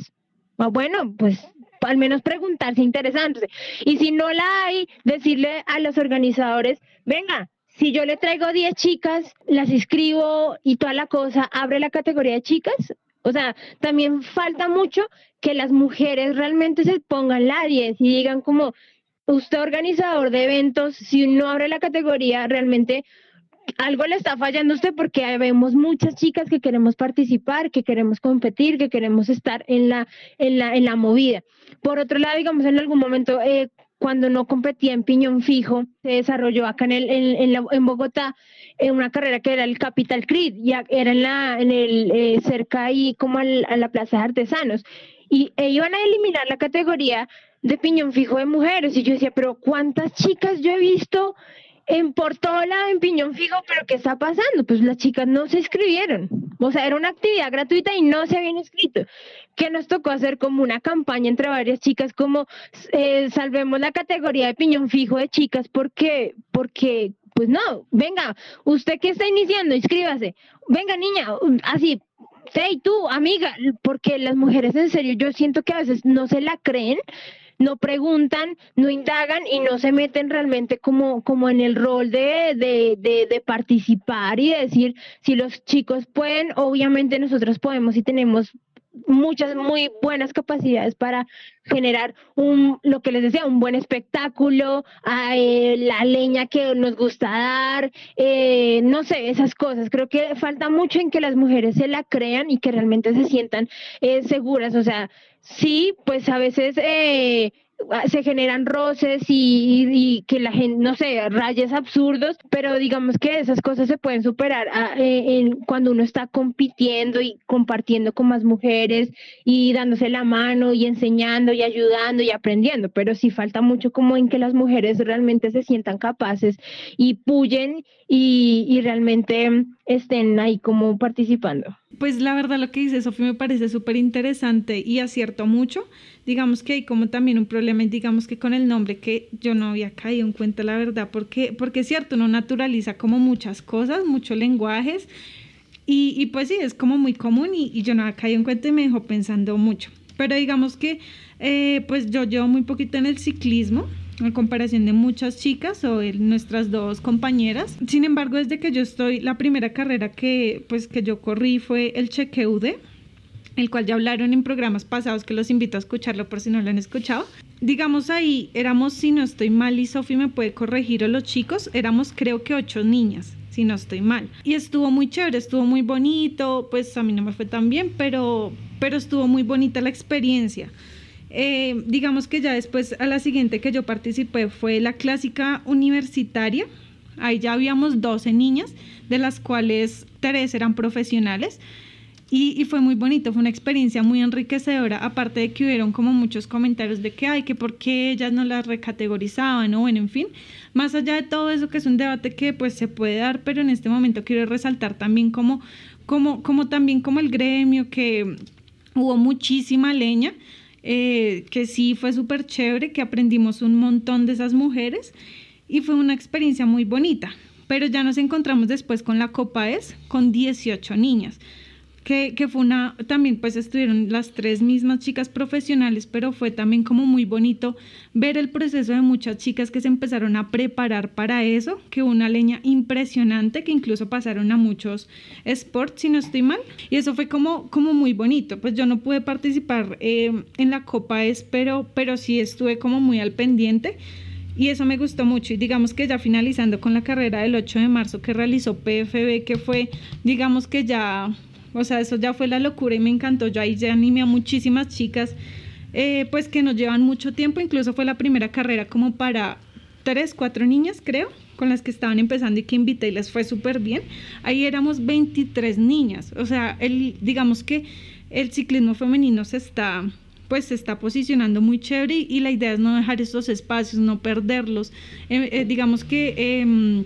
Ah, bueno, pues al menos preguntarse interesante. Y si no la hay, decirle a los organizadores, venga, si yo le traigo 10 chicas, las inscribo y toda la cosa, abre la categoría chicas, o sea, también falta mucho que las mujeres realmente se pongan la 10 y digan como, usted organizador de eventos, si no abre la categoría, realmente algo le está fallando a usted porque vemos muchas chicas que queremos participar, que queremos competir, que queremos estar en la, en la, en la movida. Por otro lado, digamos, en algún momento, eh, cuando no competía en piñón fijo, se desarrolló acá en, el, en, en Bogotá en una carrera que era el Capital Creed, ya era en la, en el, eh, cerca ahí como a la Plaza de Artesanos, y e iban a eliminar la categoría de piñón fijo de mujeres, y yo decía, pero ¿cuántas chicas yo he visto en por todo lado en piñón fijo, pero ¿qué está pasando? Pues las chicas no se inscribieron, o sea, era una actividad gratuita y no se habían inscrito. ¿Qué nos tocó hacer como una campaña entre varias chicas, como eh, salvemos la categoría de piñón fijo de chicas, porque, porque pues no, venga, usted que está iniciando, inscríbase. Venga, niña, así, hey, tú, amiga, porque las mujeres en serio, yo siento que a veces no se la creen, no preguntan, no indagan y no se meten realmente como, como en el rol de, de, de, de participar y decir, si los chicos pueden, obviamente nosotros podemos y tenemos muchas muy buenas capacidades para generar un, lo que les decía, un buen espectáculo, eh, la leña que nos gusta dar, eh, no sé, esas cosas. Creo que falta mucho en que las mujeres se la crean y que realmente se sientan eh, seguras. O sea, sí, pues a veces Ah, se generan roces y, que la gente, no sé, rayes absurdos, pero digamos que esas cosas se pueden superar ah, eh, en, cuando uno está compitiendo y compartiendo con más mujeres y dándose la mano y enseñando y ayudando y aprendiendo, pero sí falta mucho como en que las mujeres realmente se sientan capaces y puyen y, y realmente estén ahí como participando. Pues la verdad lo que dice Sofía me parece súper interesante y acierto mucho digamos que hay como también un problema, digamos que con el nombre que yo no había caído en cuenta, la verdad, porque, porque es cierto, uno naturaliza como muchas cosas, muchos lenguajes, y, y pues sí, es como muy común y, y, yo no había caído en cuenta y me dejó pensando mucho. Pero digamos que eh, pues yo llevo muy poquito en el ciclismo, en comparación de muchas chicas o nuestras dos compañeras. Sin embargo, desde que yo estoy, la primera carrera que pues que yo corrí fue el Chequeude, el cual ya hablaron en programas pasados que los invito a escucharlo por si no lo han escuchado. Digamos ahí, éramos, si no estoy mal, y Sofi me puede corregir o los chicos, éramos creo que ocho niñas, si no estoy mal. Y estuvo muy chévere, estuvo muy bonito, pues a mí no me fue tan bien, pero, pero estuvo muy bonita la experiencia. Eh, digamos que ya después a la siguiente que yo participé fue la clásica universitaria. Ahí ya habíamos 12 niñas, de las cuales tres eran profesionales. Y, fue muy bonito, fue una experiencia muy enriquecedora, aparte de que hubieron como muchos comentarios de que, ay, que por qué ellas no las recategorizaban, o bueno, en fin, más allá de todo eso que es un debate que pues se puede dar, pero en este momento quiero resaltar también como, como, como también como el gremio, que hubo muchísima leña, eh, que sí fue súper chévere, que aprendimos un montón de esas mujeres y fue una experiencia muy bonita, pero ya nos encontramos después con la Copa ES, con 18 niñas que, fue una, también pues estuvieron las tres mismas chicas profesionales, pero fue también como muy bonito ver el proceso de muchas chicas que se empezaron a preparar para eso, que una leña impresionante, que incluso pasaron a muchos sports, si no estoy mal, y eso fue como, como muy bonito, pues yo no pude participar eh, en la Copa ES, pero, pero sí estuve como muy al pendiente. Y eso me gustó mucho. Y digamos que ya finalizando con la carrera del 8 de marzo que realizó PFB, que fue, digamos que ya o sea, eso ya fue la locura y me encantó. Yo ahí ya animé a muchísimas chicas, eh, pues que nos llevan mucho tiempo. Incluso fue la primera carrera como para tres, cuatro niñas, creo, con las que estaban empezando y que invité y les fue súper bien. Ahí éramos 23 niñas. O sea, el, digamos que el ciclismo femenino se está pues se está posicionando muy chévere y, la idea es no dejar estos espacios, no perderlos. Eh, eh, digamos que em,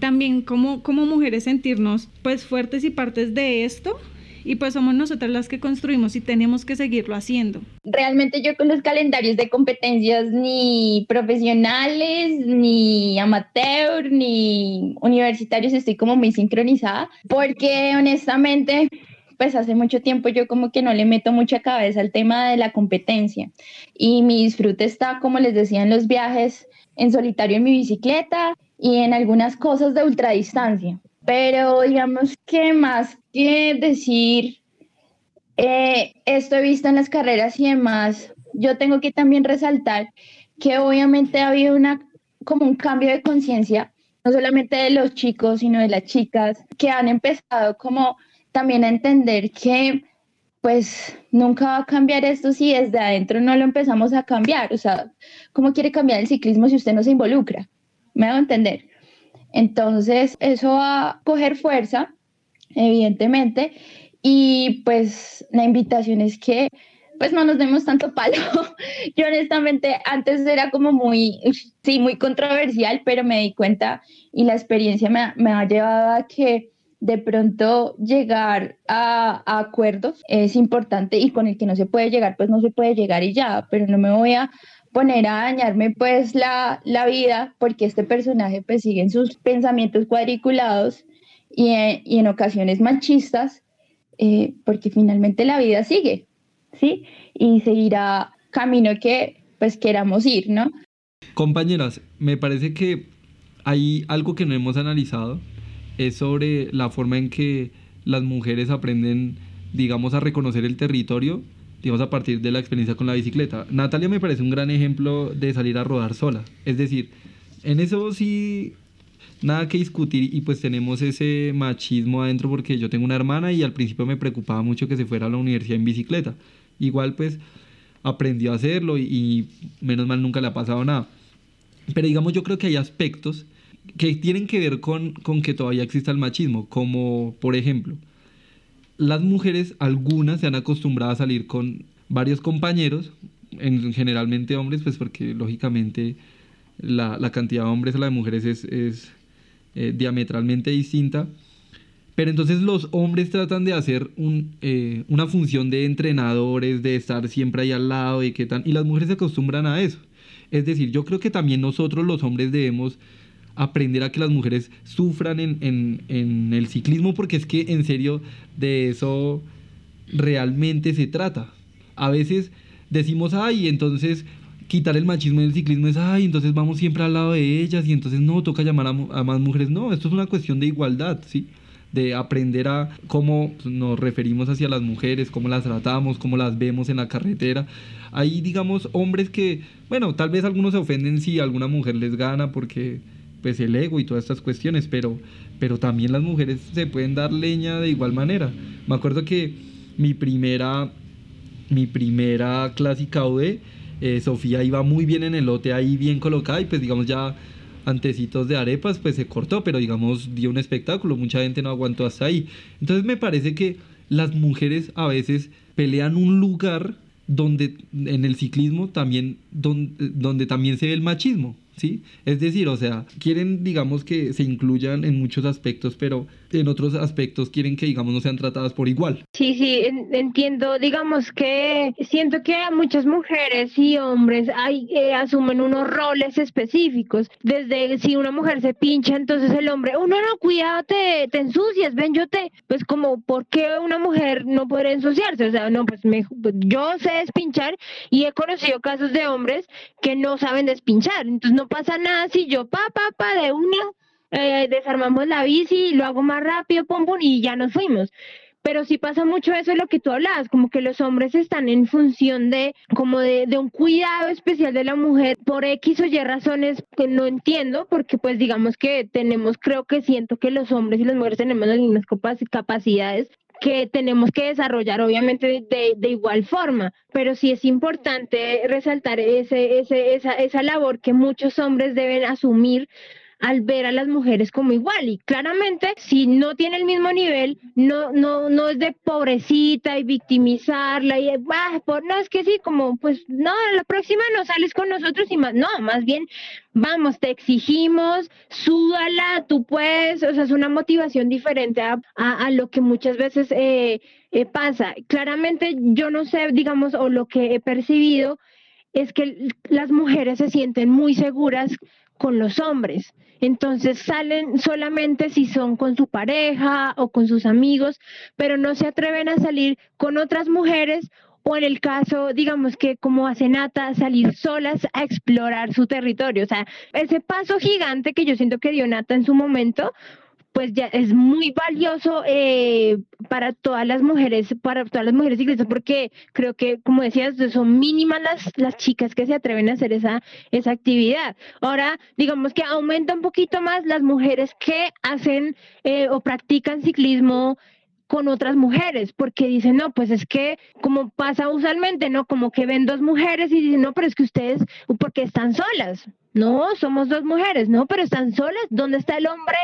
también como, como mujeres sentirnos pues fuertes y partes de esto y pues somos nosotras las que construimos y tenemos que seguirlo haciendo. Realmente yo con los calendarios de competencias ni profesionales, ni amateur, ni universitarios estoy como muy sincronizada porque honestamente pues hace mucho tiempo yo como que no le meto mucha cabeza al tema de la competencia y mi disfrute está como les decía en los viajes en solitario en mi bicicleta y en algunas cosas de ultradistancia. Pero digamos que más que decir eh, esto he visto en las carreras y demás, yo tengo que también resaltar que obviamente ha habido una, como un cambio de conciencia, no solamente de los chicos, sino de las chicas, que han empezado como también a entender que pues nunca va a cambiar esto si desde adentro no lo empezamos a cambiar. O sea, ¿cómo quiere cambiar el ciclismo si usted no se involucra? ¿Me hago entender? Entonces, eso va a coger fuerza, evidentemente, y pues la invitación es que pues no nos demos tanto palo. Yo honestamente antes era como muy, sí, muy controversial, pero me di cuenta y la experiencia me, ha llevado a que de pronto llegar a, a, acuerdos es importante y con el que no se puede llegar, pues no se puede llegar y ya, pero no me voy a poner a dañarme pues la, la vida porque este personaje pues sigue en sus pensamientos cuadriculados y, y en ocasiones machistas eh, porque finalmente la vida sigue, ¿sí? Y seguirá camino que pues queramos ir, ¿no? Compañeras, me parece que hay algo que no hemos analizado, es sobre la forma en que las mujeres aprenden digamos, a reconocer el territorio, digamos, a partir de la experiencia con la bicicleta. Natalia me parece un gran ejemplo de salir a rodar sola. Es decir, en eso sí, nada que discutir y pues tenemos ese machismo adentro porque yo tengo una hermana y al principio me preocupaba mucho que se fuera a la universidad en bicicleta. Igual pues aprendió a hacerlo y, y menos mal nunca le ha pasado nada. Pero digamos, yo creo que hay aspectos que tienen que ver con, con que todavía exista el machismo, como por ejemplo, las mujeres, algunas se han acostumbrado a salir con varios compañeros, en, generalmente hombres, pues porque lógicamente la, la cantidad de hombres a la de mujeres es, es eh, diametralmente distinta. Pero entonces los hombres tratan de hacer un, eh, una función de entrenadores, de estar siempre ahí al lado y qué tal, y las mujeres se acostumbran a eso. Es decir, yo creo que también nosotros los hombres debemos aprender a que las mujeres sufran en, en, el ciclismo porque es que en serio de eso realmente se trata. A veces decimos, ay, entonces quitar el machismo del ciclismo es, ay, entonces vamos siempre al lado de ellas y entonces no, toca llamar a, a más mujeres. No, esto es una cuestión de igualdad, ¿sí? de aprender a cómo nos referimos hacia las mujeres, cómo las tratamos, cómo las vemos en la carretera. Hay, digamos, hombres que, bueno, tal vez algunos se ofenden si alguna mujer les gana porque pues el ego y todas estas cuestiones, pero, pero también las mujeres se pueden dar leña de igual manera. Me acuerdo que mi primera, mi primera clásica OD, eh, Sofía iba muy bien en el lote ahí, bien colocada, y pues digamos ya antecitos de arepas, pues se cortó, pero digamos dio un espectáculo, mucha gente no aguantó hasta ahí. Entonces me parece que las mujeres a veces pelean un lugar donde en el ciclismo también donde, donde también se ve el machismo. ¿Sí? Es decir, o sea, quieren, digamos, que se incluyan en muchos aspectos, pero en otros aspectos quieren que, digamos, no sean tratadas por igual. Sí, sí, entiendo, digamos que siento que muchas mujeres y hombres hay, eh, asumen unos roles específicos, desde si una mujer se pincha, entonces el hombre, uno oh, no, cuidado, te, te ensucias, ven, yo te, pues como, ¿por qué una mujer no puede ensuciarse? O sea, no, pues, me, pues yo sé despinchar y he conocido casos de hombres que no saben despinchar, entonces no pasa nada si yo, pa, pa, pa, de una, eh, desarmamos la bici, lo hago más rápido, pum, pum, y ya nos fuimos. Pero sí pasa mucho eso de lo que tú hablabas, como que los hombres están en función de, como de, de un cuidado especial de la mujer por X o Y razones que no entiendo, porque pues digamos que tenemos, creo que siento que los hombres y las mujeres tenemos las mismas capacidades que tenemos que desarrollar obviamente de, de, igual forma, pero sí es importante resaltar ese, ese, esa, esa labor que muchos hombres deben asumir al ver a las mujeres como igual. Y claramente si no tiene el mismo nivel no no no es de pobrecita y victimizarla y bah, por no es que sí como pues no la próxima no sales con nosotros y más no más bien vamos te exigimos súdala tú puedes o sea es una motivación diferente a, a, lo que muchas veces eh, eh, pasa. Claramente yo no sé digamos o lo que he percibido es que las mujeres se sienten muy seguras con los hombres. Entonces salen solamente si son con su pareja o con sus amigos, pero no se atreven a salir con otras mujeres o en el caso, digamos que como hace Nata, salir solas a explorar su territorio. O sea, ese paso gigante que yo siento que dio Nata en su momento pues ya es muy valioso eh, para todas las mujeres, para todas las mujeres ciclistas, porque creo que, como decías, son mínimas las, las chicas que se atreven a hacer esa, esa actividad. Ahora, digamos que aumenta un poquito más las mujeres que hacen eh, o practican ciclismo con otras mujeres, porque dicen, no, pues es que como pasa usualmente, ¿no? Como que ven dos mujeres y dicen, no, pero es que ustedes, porque están solas. No, somos dos mujeres, no, pero están solas. ¿Dónde está el hombre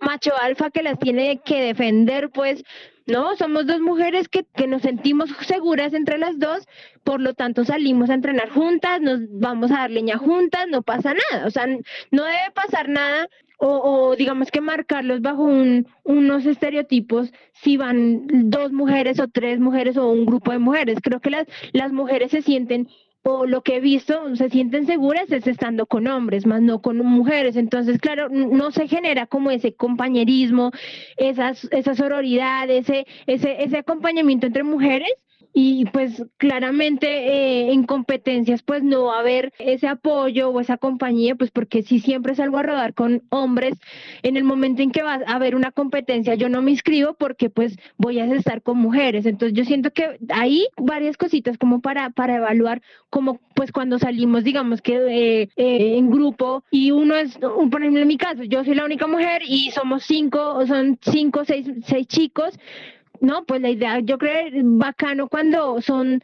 macho alfa que las tiene que defender? Pues no, somos dos mujeres que, que, nos sentimos seguras entre las dos, por lo tanto salimos a entrenar juntas, nos vamos a dar leña juntas, no pasa nada. O sea, no debe pasar nada o, digamos que marcarlos bajo un, unos estereotipos si van dos mujeres o tres mujeres o un grupo de mujeres. Creo que las, las mujeres se sienten o lo que he visto, se sienten seguras es estando con hombres, más no con mujeres. Entonces, claro, no se genera como ese compañerismo, esas, esa sororidad, ese, ese, ese acompañamiento entre mujeres y pues claramente eh, en competencias pues no va a haber ese apoyo o esa compañía, pues porque si siempre salgo a rodar con hombres, en el momento en que va a haber una competencia yo no me inscribo porque pues voy a estar con mujeres. Entonces yo siento que hay varias cositas como para, para evaluar como pues cuando salimos digamos que eh, eh, en grupo y uno es, por ejemplo en mi caso, yo soy la única mujer y somos cinco, o son cinco, seis, seis chicos no, pues la idea, yo creo bacano cuando son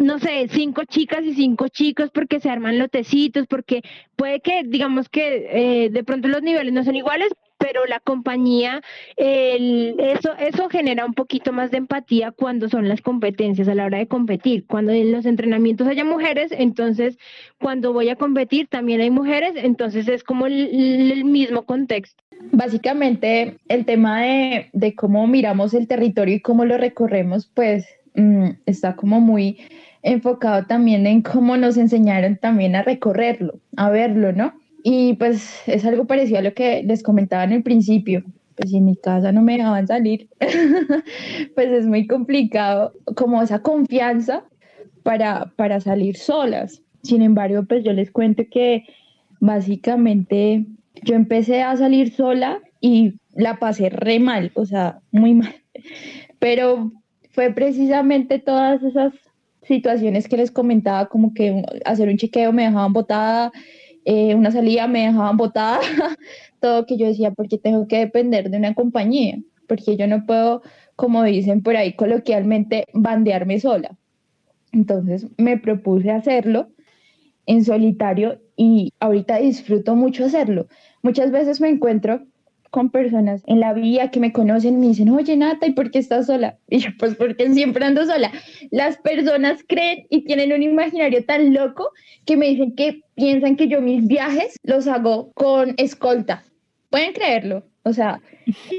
no sé, cinco chicas y cinco chicos porque se arman lotecitos, porque puede que, digamos que eh, de pronto los niveles no son iguales, pero la compañía, el, eso, eso genera un poquito más de empatía cuando son las competencias a la hora de competir. Cuando en los entrenamientos haya mujeres, entonces cuando voy a competir también hay mujeres, entonces es como el mismo contexto. Básicamente, el tema de, de, cómo miramos el territorio y cómo lo recorremos, pues mm, está como muy enfocado también en cómo nos enseñaron también a recorrerlo, a verlo, ¿no? Y pues es algo parecido a lo que les comentaba en el principio. Pues si en mi casa no me dejaban salir, pues es muy complicado como esa confianza para, para salir solas. Sin embargo, pues yo les cuento que básicamente yo empecé a salir sola y la pasé re mal, o sea, muy mal. Pero fue precisamente todas esas situaciones que les comentaba, como que hacer un chequeo me dejaban botada, eh, una salida me dejaban botada, todo que yo decía, porque tengo que depender de una compañía, porque yo no puedo, como dicen por ahí coloquialmente, bandearme sola. Entonces me propuse hacerlo en solitario y ahorita disfruto mucho hacerlo. Muchas veces me encuentro con personas en la vía que me conocen me dicen, oye Nata, ¿y por qué estás sola? Y yo, pues porque siempre ando sola. Las personas creen y tienen un imaginario tan loco que me dicen que piensan que yo mis viajes los hago con escolta. Pueden creerlo. O sea,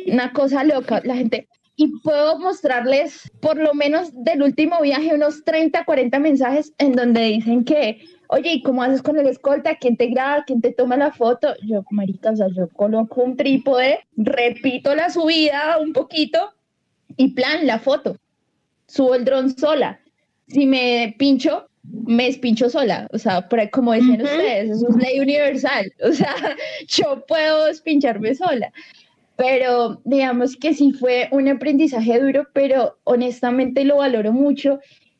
una cosa loca. La gente, y puedo mostrarles por lo menos del último viaje unos 30, 40 mensajes en donde dicen que oye, ¿y cómo haces con el escolta? ¿Quién te graba? ¿Quién te toma la foto? Yo, marica, o sea, yo coloco un trípode, repito la subida un poquito y plan, la foto. Subo el dron sola. Si me pincho, me despincho sola. O sea, como decían ustedes, eso es ley universal. O sea, yo puedo despincharme sola. Pero digamos que sí fue un aprendizaje duro, pero honestamente lo valoro mucho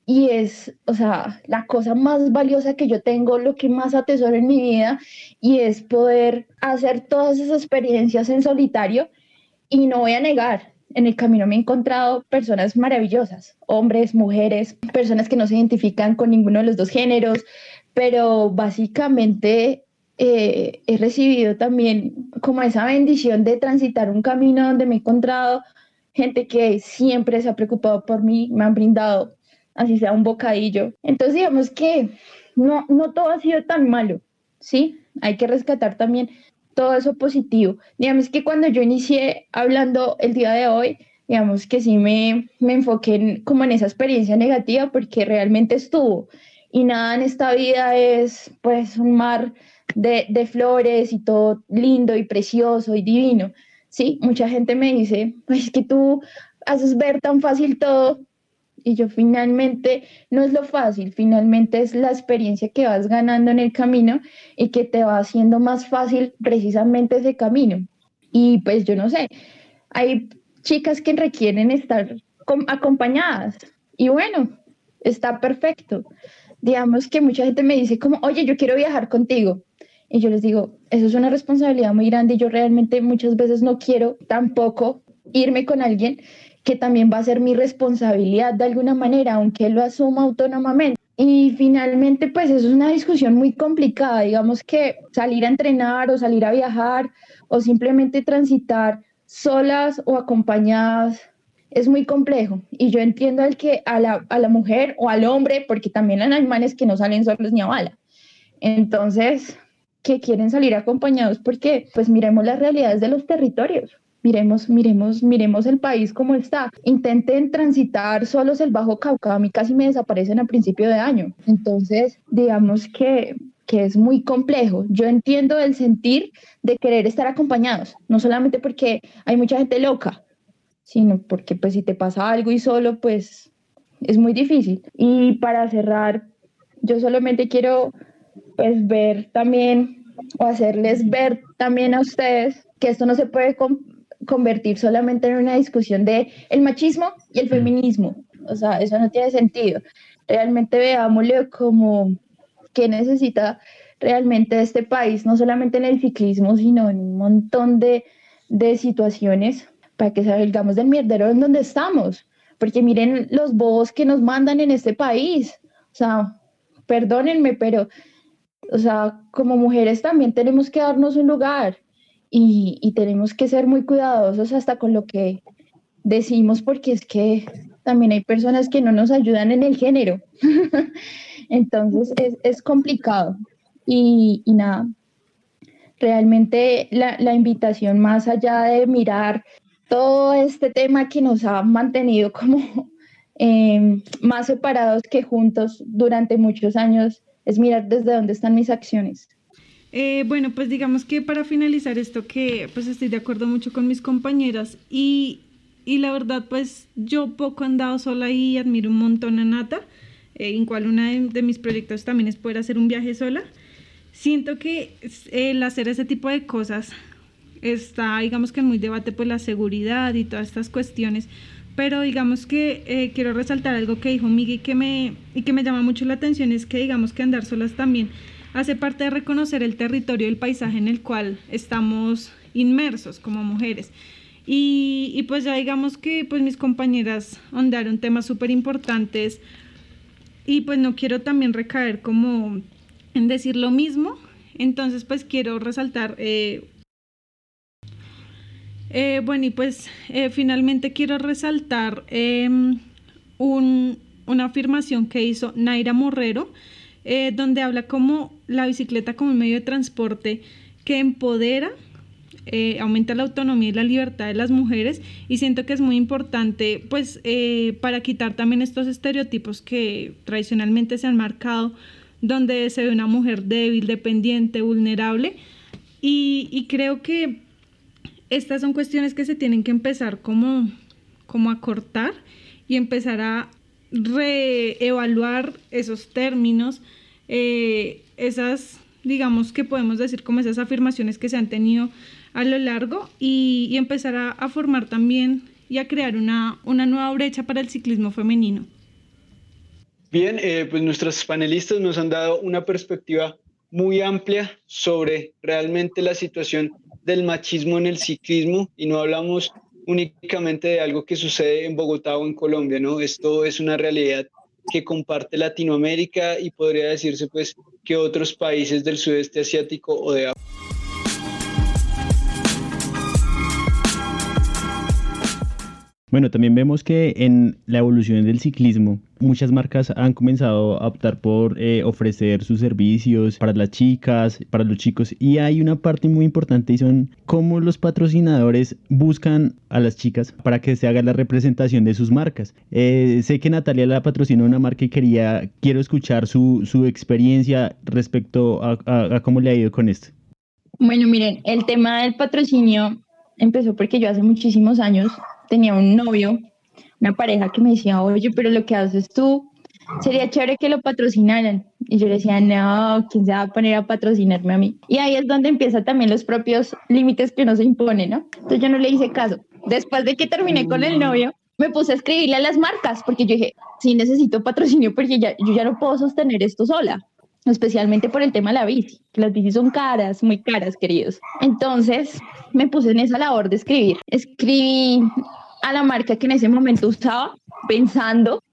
y es, o sea, la cosa más valiosa que yo tengo, lo que más atesoro en mi vida, y es poder hacer todas esas experiencias en solitario. Y no voy a negar, en el camino me he encontrado personas maravillosas, hombres, mujeres, personas que no se identifican con ninguno de los dos géneros, pero básicamente eh, he recibido también como esa bendición de transitar un camino donde me he encontrado gente que siempre se ha preocupado por mí, me han brindado así sea un bocadillo. Entonces digamos que no, no todo ha sido tan malo, ¿sí? Hay que rescatar también todo eso positivo. Digamos que cuando yo inicié hablando el día de hoy, digamos que sí me, me enfoqué como en esa experiencia negativa porque realmente estuvo. Y nada en esta vida es pues un mar de, de flores y todo lindo y precioso y divino. Sí, mucha gente me dice, es que tú haces ver tan fácil todo, y yo finalmente, no es lo fácil, finalmente es la experiencia que vas ganando en el camino y que te va haciendo más fácil precisamente ese camino. Y pues yo no sé, hay chicas que requieren estar acompañadas y bueno, está perfecto. Digamos que mucha gente me dice como, oye, yo quiero viajar contigo. Y yo les digo, eso es una responsabilidad muy grande y yo realmente muchas veces no quiero tampoco irme con alguien que también va a ser mi responsabilidad de alguna manera, aunque lo asuma autónomamente. Y finalmente, pues eso es una discusión muy complicada, digamos que salir a entrenar o salir a viajar o simplemente transitar solas o acompañadas es muy complejo. Y yo entiendo al que a la, a la mujer o al hombre, porque también hay animales que no salen solos ni a bala. Entonces, que quieren salir acompañados porque, pues miremos las realidades de los territorios. Miremos, miremos, miremos el país como está. Intenten transitar solos el Bajo Cauca. A mí casi me desaparecen a principio de año. Entonces, digamos que, que es muy complejo. Yo entiendo el sentir de querer estar acompañados, no solamente porque hay mucha gente loca, sino porque pues si te pasa algo y solo, pues es muy difícil. Y para cerrar, yo solamente quiero pues ver también o hacerles ver también a ustedes que esto no se puede convertir solamente en una discusión de el machismo y el mm. feminismo. O sea, eso no tiene sentido. Realmente veámoslo como que necesita realmente este país, no solamente en el ciclismo, sino en un montón de, de situaciones para que salgamos del mierdero en donde estamos. Porque miren los bobos que nos mandan en este país. O sea, perdónenme, pero, o sea, como mujeres también tenemos que darnos un lugar y, tenemos que ser muy cuidadosos hasta con lo que decimos, porque es que también hay personas que no nos ayudan en el género. Entonces es, complicado. Y, nada, realmente la, la invitación más allá de mirar todo este tema que nos ha mantenido como em, más separados que juntos durante muchos años es mirar desde dónde están mis acciones. Eh, bueno, pues digamos que para finalizar esto que pues estoy de acuerdo mucho con mis compañeras y, y la verdad pues yo poco he andado sola y admiro un montón a Nata, eh, en cual uno de, mis proyectos también es poder hacer un viaje sola. Siento que el hacer ese tipo de cosas está, digamos que en muy debate, pues la seguridad y todas estas cuestiones. Pero digamos que eh, quiero resaltar algo que dijo Miguel que, me, y que me llama mucho la atención, es que digamos que andar solas también hace parte de reconocer el territorio y el paisaje en el cual estamos inmersos como mujeres. Y, pues ya digamos que pues mis compañeras ondearon temas súper importantes y pues no quiero también recaer como en decir lo mismo, entonces pues quiero resaltar eh, eh, bueno, y pues eh, finalmente quiero resaltar em, una afirmación que hizo Naira Morrero, eh, donde habla como la bicicleta como medio de transporte que empodera, aumenta la autonomía y la libertad de las mujeres. Y siento que es muy importante pues para quitar también estos estereotipos que tradicionalmente se han marcado donde se ve una mujer débil, dependiente, vulnerable. Y creo que estas son cuestiones que se tienen que empezar como, como a cortar y empezar a reevaluar esos términos, eh, esas, digamos que podemos decir como esas afirmaciones que se han tenido a lo largo y, empezar a, formar también y a crear una, una nueva brecha para el ciclismo femenino. Bien, eh, pues nuestros panelistas nos han dado una perspectiva muy amplia sobre realmente la situación del machismo en el ciclismo y no hablamos únicamente de algo que sucede en Bogotá o en Colombia, ¿no? Esto es una realidad que comparte Latinoamérica y podría decirse pues que otros países del sudeste asiático o de Bueno, también vemos que en la evolución del ciclismo muchas marcas han comenzado a optar por eh, ofrecer sus servicios para las chicas, para los chicos y hay una parte muy importante y son cómo los patrocinadores buscan a las chicas para que se haga la representación de sus marcas. Eh, sé que Natalia la patrocinó una marca y quería, quiero escuchar su, su experiencia respecto a, a cómo le ha ido con esto. Bueno, miren, el tema del patrocinio empezó porque yo hace muchísimos años tenía un novio, una pareja que me decía, oye, pero lo que haces tú, sería chévere que lo patrocinaran. Y yo le decía, no, ¿quién se va a poner a patrocinarme a mí? Y ahí es donde empiezan también los propios límites que uno se impone, ¿no? Entonces yo no le hice caso. Después de que terminé con el novio, me puse a escribirle a las marcas, porque yo dije, sí necesito patrocinio porque ya, yo ya no puedo sostener esto sola especialmente por el tema de la bici, que las bicis son caras, muy caras, queridos. Entonces me puse en esa labor de escribir. Escribí a la marca que en ese momento usaba, pensando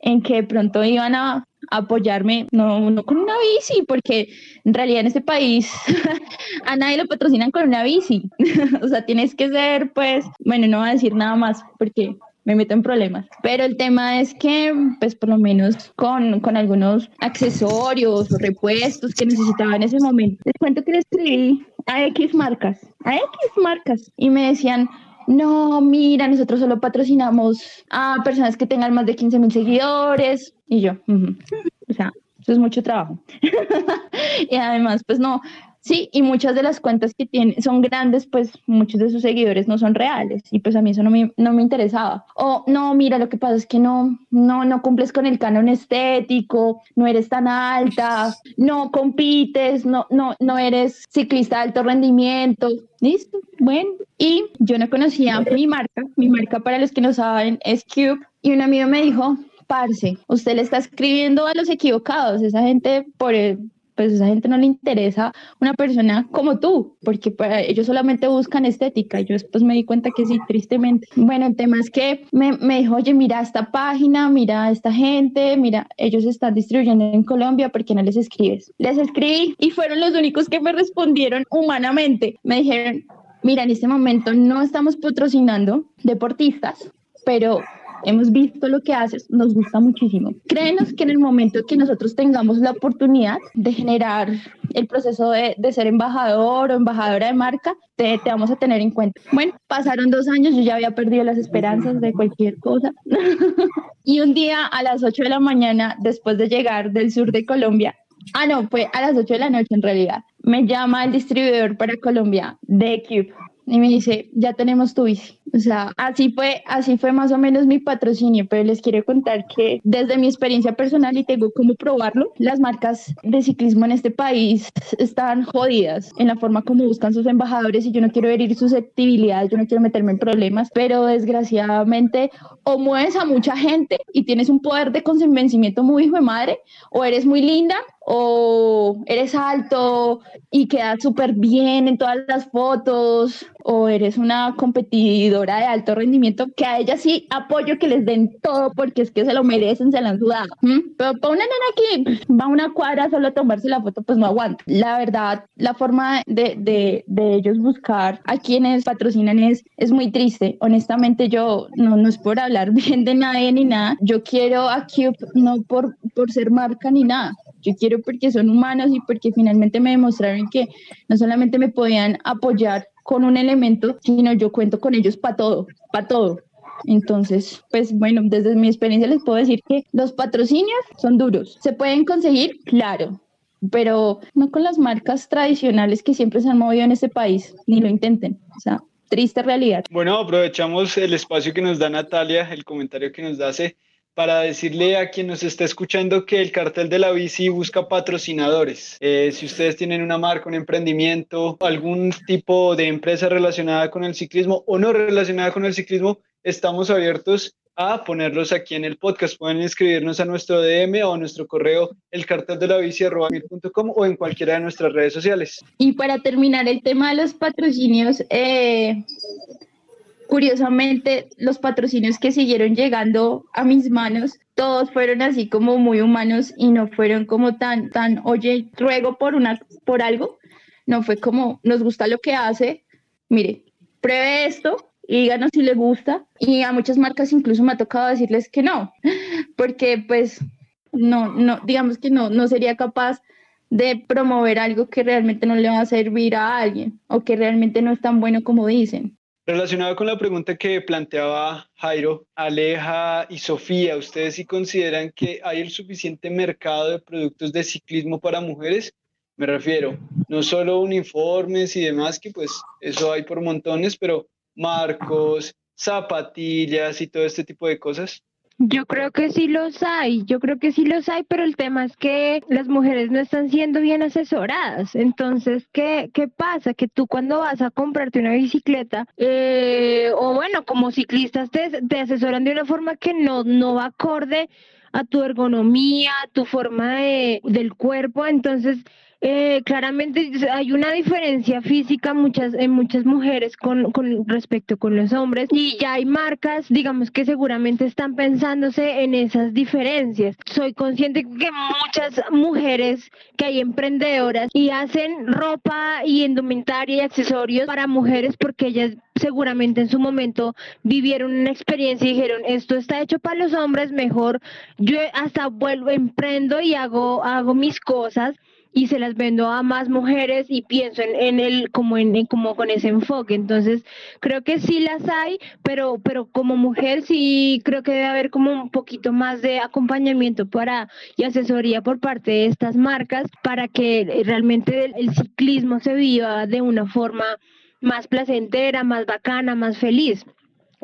en que de pronto iban a apoyarme, no, con una bici, porque en realidad en este país a nadie lo patrocinan con una bici. o sea, tienes que ser, pues, bueno, no voy a decir nada más, porque me meto en problemas. Pero el tema es que, pues por lo menos con, con algunos accesorios o repuestos que necesitaba en ese momento, les cuento que le escribí a X marcas, a X marcas, y me decían, no, mira, nosotros solo patrocinamos a personas que tengan más de 15 mil seguidores. Y yo, o sea, eso es mucho trabajo. y además, pues no, Sí, y muchas de las cuentas que tienen son grandes, pues muchos de sus seguidores no son reales y pues a mí eso no me, no me interesaba. O no, mira, lo que pasa es que no, no, no cumples con el canon estético, no eres tan alta, no compites, no, no, no eres ciclista de alto rendimiento. Listo, bueno. Y yo no conocía mi marca, mi marca para los que no saben es Cube y un amigo me dijo, parce, usted le está escribiendo a los equivocados, esa gente por el pues a esa gente no le interesa una persona como tú, porque para ellos solamente buscan estética. Yo después me di cuenta que sí, tristemente. Bueno, el tema es que me, me dijo, oye, mira esta página, mira esta gente, mira, ellos están distribuyendo en Colombia, ¿por qué no les escribes? Les escribí y fueron los únicos que me respondieron humanamente. Me dijeron, mira, en este momento no estamos patrocinando deportistas, pero hemos visto lo que haces, nos gusta muchísimo. Créenos que en el momento que nosotros tengamos la oportunidad de generar el proceso de, de ser embajador o embajadora de marca, te, te, vamos a tener en cuenta. Bueno, pasaron dos años, yo ya había perdido las esperanzas de cualquier cosa. y un día a las 8 de la mañana, después de llegar del sur de Colombia, ah, no, fue a las 8 de la noche en realidad, me llama el distribuidor para Colombia de Cube y me dice, ya tenemos tu bici. O sea, así fue, así fue más o menos mi patrocinio, pero les quiero contar que desde mi experiencia personal y tengo como probarlo, las marcas de ciclismo en este país están jodidas en la forma como buscan sus embajadores y yo no quiero herir susceptibilidades, yo no quiero meterme en problemas, pero desgraciadamente o mueves a mucha gente y tienes un poder de convencimiento muy hijo de madre, o eres muy linda o eres alto y quedas súper bien en todas las fotos, o eres una competidora de alto rendimiento, que a ella sí apoyo que les den todo porque es que se lo merecen, se la han sudado. Pero para una nena que va a una cuadra solo a tomarse la foto, pues no aguanta. La verdad, la forma de, de, de ellos buscar a quienes patrocinan es, es muy triste. Honestamente, yo no, no es por hablar bien de nadie ni nada. Yo quiero a Cube no por, por ser marca ni nada. Yo quiero porque son humanos y porque finalmente me demostraron que no solamente me podían apoyar con un elemento, sino yo cuento con ellos para todo, para todo. Entonces, pues bueno, desde mi experiencia les puedo decir que los patrocinios son duros. ¿Se pueden conseguir? Claro, pero no con las marcas tradicionales que siempre se han movido en este país, ni lo intenten. O sea, triste realidad. Bueno, aprovechamos el espacio que nos da Natalia, el comentario que nos hace para decirle a quien nos está escuchando que el cartel de la bici busca patrocinadores. Eh, si ustedes tienen una marca, un emprendimiento, algún tipo de empresa relacionada con el ciclismo o no relacionada con el ciclismo, estamos abiertos a ponerlos aquí en el podcast. Pueden escribirnos a nuestro DM o a nuestro correo elcarteldelavisi.com o en cualquiera de nuestras redes sociales. Y para terminar el tema de los patrocinios, eh, curiosamente los patrocinios que siguieron llegando a mis manos, todos fueron así como muy humanos y no fueron como tan, tan, oye, ruego por, una, por algo. No fue como, nos gusta lo que hace, mire, pruebe esto y díganos si le gusta. Y a muchas marcas incluso me ha tocado decirles que no, porque pues no, no, digamos que no, no sería capaz de promover algo que realmente no le va a servir a alguien o que realmente no es tan bueno como dicen. Relacionado con la pregunta que planteaba Jairo, Aleja y Sofía, ¿ustedes sí consideran que hay el suficiente mercado de productos de ciclismo para mujeres? Me refiero, no solo uniformes y demás, que pues eso hay por montones, pero marcos, zapatillas y todo este tipo de cosas. Yo creo que sí los hay, yo creo que sí los hay, pero el tema es que las mujeres no están siendo bien asesoradas. Entonces, ¿qué, qué pasa? Que tú cuando vas a comprarte una bicicleta, eh, o bueno, como ciclistas te, te asesoran de una forma que no, no va acorde a tu ergonomía, a tu forma de, del cuerpo. Entonces, eh, claramente hay una diferencia física muchas, en muchas mujeres con, con, respecto con los hombres. Y ya hay marcas, digamos que seguramente están pensándose en esas diferencias. Soy consciente que muchas mujeres que hay emprendedoras y hacen ropa y indumentaria y accesorios para mujeres porque ellas seguramente en su momento vivieron una experiencia y dijeron esto está hecho para los hombres mejor yo hasta vuelvo emprendo y hago hago mis cosas y se las vendo a más mujeres y pienso en, en el como en, como con ese enfoque. Entonces, creo que sí las hay, pero pero como mujer sí creo que debe haber como un poquito más de acompañamiento para y asesoría por parte de estas marcas para que realmente el, ciclismo se viva de una forma más placentera, más bacana, más feliz.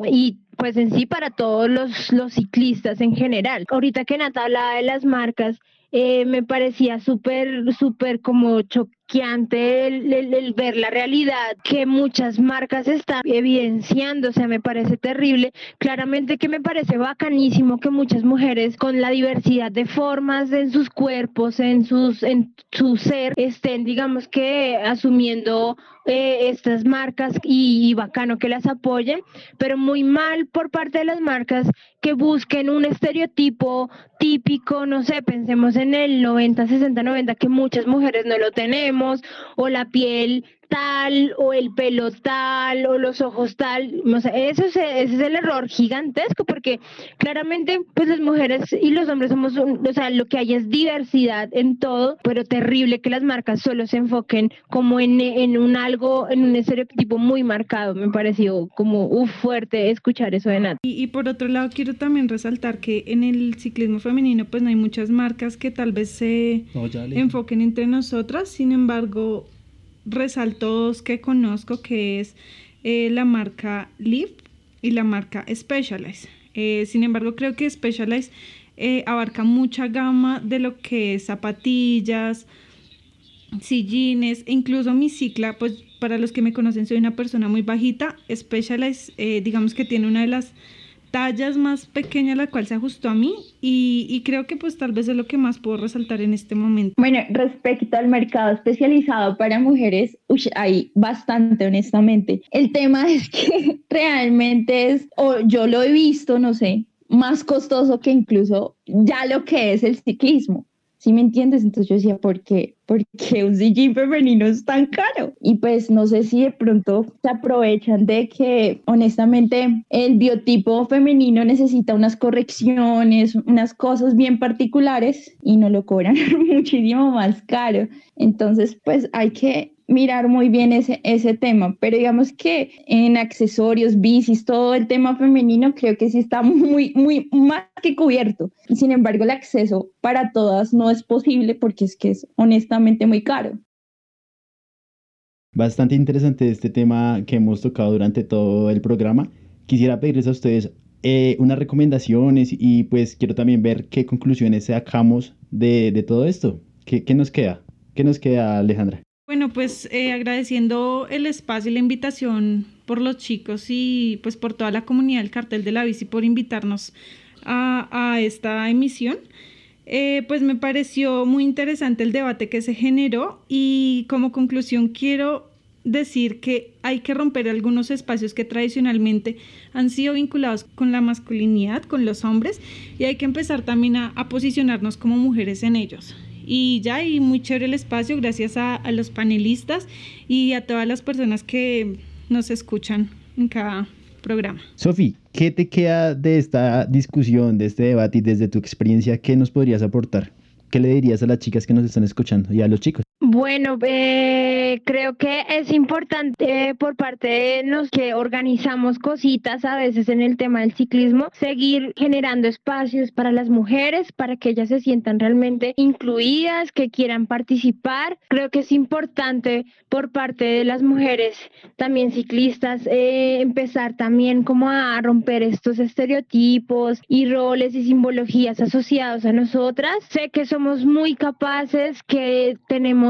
Y pues en sí para todos los, los ciclistas en general. Ahorita que Nata hablaba de las marcas, eh, me parecía súper, súper como choqueante el, el, ver la realidad que muchas marcas están evidenciando, o sea, me parece terrible. Claramente que me parece bacanísimo que muchas mujeres con la diversidad de formas en sus cuerpos, en, sus, en su ser, estén, digamos que, asumiendo eh, estas marcas y, bacano que las apoyen, pero muy mal por parte de las marcas que busquen un estereotipo típico, no sé, pensemos en el 90, 60, 90, que muchas mujeres no lo tenemos, o la piel tal, o el pelo tal, o los ojos tal, o sea, eso es, ese es el error gigantesco, porque claramente, pues las mujeres y los hombres somos, un, o sea, lo que hay es diversidad en todo, pero terrible que las marcas solo se enfoquen como en, en un algo, en un estereotipo muy marcado, me pareció como uf, fuerte escuchar eso de Nat. Y, y por otro lado, quiero también resaltar que en el ciclismo femenino, pues no hay muchas marcas que tal vez se no, enfoquen entre nosotras, sin embargo, resalto dos que conozco, que es eh, la marca Live y la marca Specialized. Eh, sin embargo, creo que Specialized eh, abarca mucha gama de lo que es zapatillas, sillines, e incluso mi cicla, pues para los que me conocen soy una persona muy bajita. Specialized, digamos que tiene una de las tallas más pequeña la cual se ajustó a mí y, y, creo que pues tal vez es lo que más puedo resaltar en este momento. Bueno, respecto al mercado especializado para mujeres, uy, hay bastante honestamente. El tema es que realmente es, o yo lo he visto, no sé, más costoso que incluso ya lo que es el ciclismo. ¿Sí me entiendes? Entonces yo decía, ¿por qué? ¿Por qué un sillín femenino es tan caro? Y pues no sé si de pronto se aprovechan de que honestamente el biotipo femenino necesita unas correcciones, unas cosas bien particulares y no lo cobran muchísimo más caro. Entonces pues hay que mirar muy bien ese, ese tema, pero digamos que en accesorios, bicis, todo el tema femenino creo que sí está muy, muy más que cubierto. Sin embargo, el acceso para todas no es posible porque es que es honestamente muy caro. Bastante interesante este tema que hemos tocado durante todo el programa. Quisiera pedirles a ustedes eh, unas recomendaciones y pues quiero también ver qué conclusiones sacamos de, de todo esto. ¿Qué, ¿Qué nos queda? ¿Qué nos queda, Alejandra? Bueno, pues eh, agradeciendo el espacio y la invitación por los chicos y pues por toda la comunidad del cartel de la bici por invitarnos a, esta emisión. Eh, pues me pareció muy interesante el debate que se generó y como conclusión quiero decir que hay que romper algunos espacios que tradicionalmente han sido vinculados con la masculinidad, con los hombres, y hay que empezar también a posicionarnos como mujeres en ellos. Y ya, y muy chévere el espacio, gracias a, a los panelistas y a todas las personas que nos escuchan en cada programa. Sofi, ¿qué te queda de esta discusión, de este debate y desde tu experiencia, qué nos podrías aportar? ¿Qué le dirías a las chicas que nos están escuchando y a los chicos? Bueno, eh, creo que es importante por parte de los que organizamos cositas a veces en el tema del ciclismo, seguir generando espacios para las mujeres, para que ellas se sientan realmente incluidas, que quieran participar. Creo que es importante por parte de las mujeres, también ciclistas, eh, empezar también como a romper estos estereotipos y roles y simbologías asociados a nosotras. Sé que somos muy capaces, que tenemos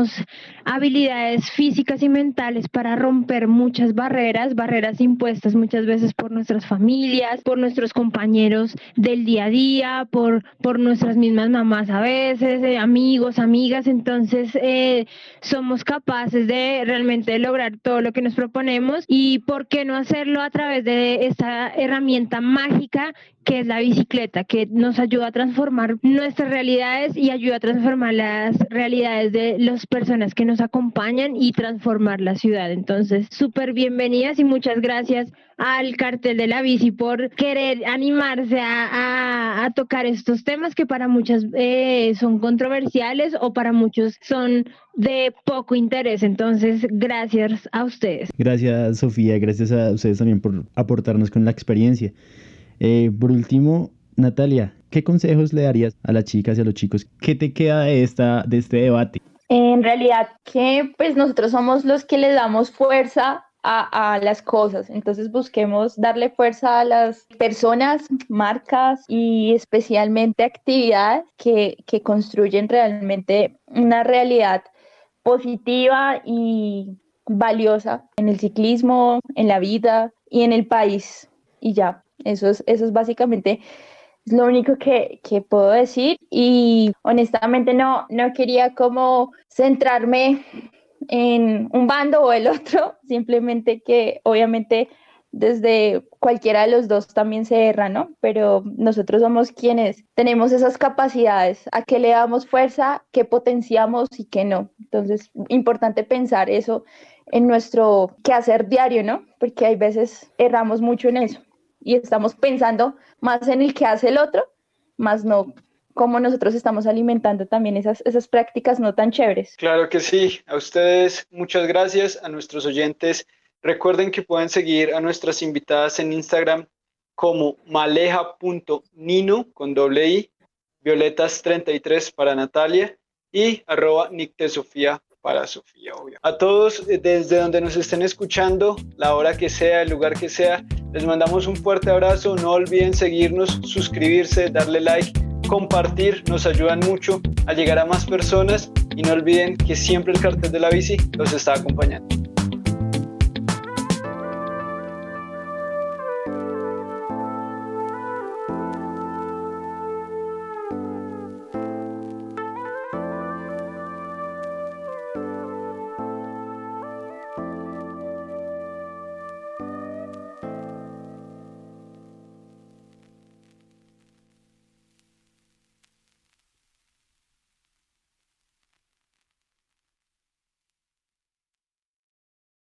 habilidades físicas y mentales para romper muchas barreras, barreras impuestas muchas veces por nuestras familias, por nuestros compañeros del día a día, por, por nuestras mismas mamás a veces, eh, amigos, amigas. Entonces, eh, somos capaces de realmente lograr todo lo que nos proponemos y por qué no hacerlo a través de esta herramienta mágica que es la bicicleta, que nos ayuda a transformar nuestras realidades y ayuda a transformar las realidades de las personas que nos acompañan y transformar la ciudad. Entonces, súper bienvenidas y muchas gracias al cartel de la bici por querer animarse a, a, tocar estos temas que para muchas eh, son controversiales o para muchos son de poco interés. Entonces, gracias a ustedes. Gracias, Sofía. Gracias a ustedes también por aportarnos con la experiencia. Eh, por último, Natalia, ¿qué consejos le darías a las chicas y a los chicos? ¿Qué te queda de, esta, de este debate? En realidad, que pues nosotros somos los que le damos fuerza a, a, las cosas. Entonces busquemos darle fuerza a las personas, marcas y especialmente actividades que, que construyen realmente una realidad positiva y valiosa en el ciclismo, en la vida y en el país. Y ya, eso es, eso es básicamente lo único que, que, puedo decir. Y honestamente no, no quería como centrarme en un bando o el otro, simplemente que obviamente desde cualquiera de los dos también se erra, ¿no? Pero nosotros somos quienes tenemos esas capacidades, a qué le damos fuerza, qué potenciamos y qué no. Entonces, importante pensar eso en nuestro quehacer diario, ¿no? Porque hay veces erramos mucho en eso y estamos pensando más en el que hace el otro, más no cómo nosotros estamos alimentando también esas, esas prácticas no tan chéveres. Claro que sí. A ustedes muchas gracias, a nuestros oyentes. Recuerden que pueden seguir a nuestras invitadas en Instagram como maleja.nino con doble i, violetas33 para Natalia y arroba Sofía para Sofía, obvio. A todos, eh, desde donde nos estén escuchando, la hora que sea, el lugar que sea, les mandamos un fuerte abrazo. No olviden seguirnos, suscribirse, darle like, compartir, nos ayudan mucho a llegar a más personas y no olviden que siempre el cartel de la bici los está acompañando.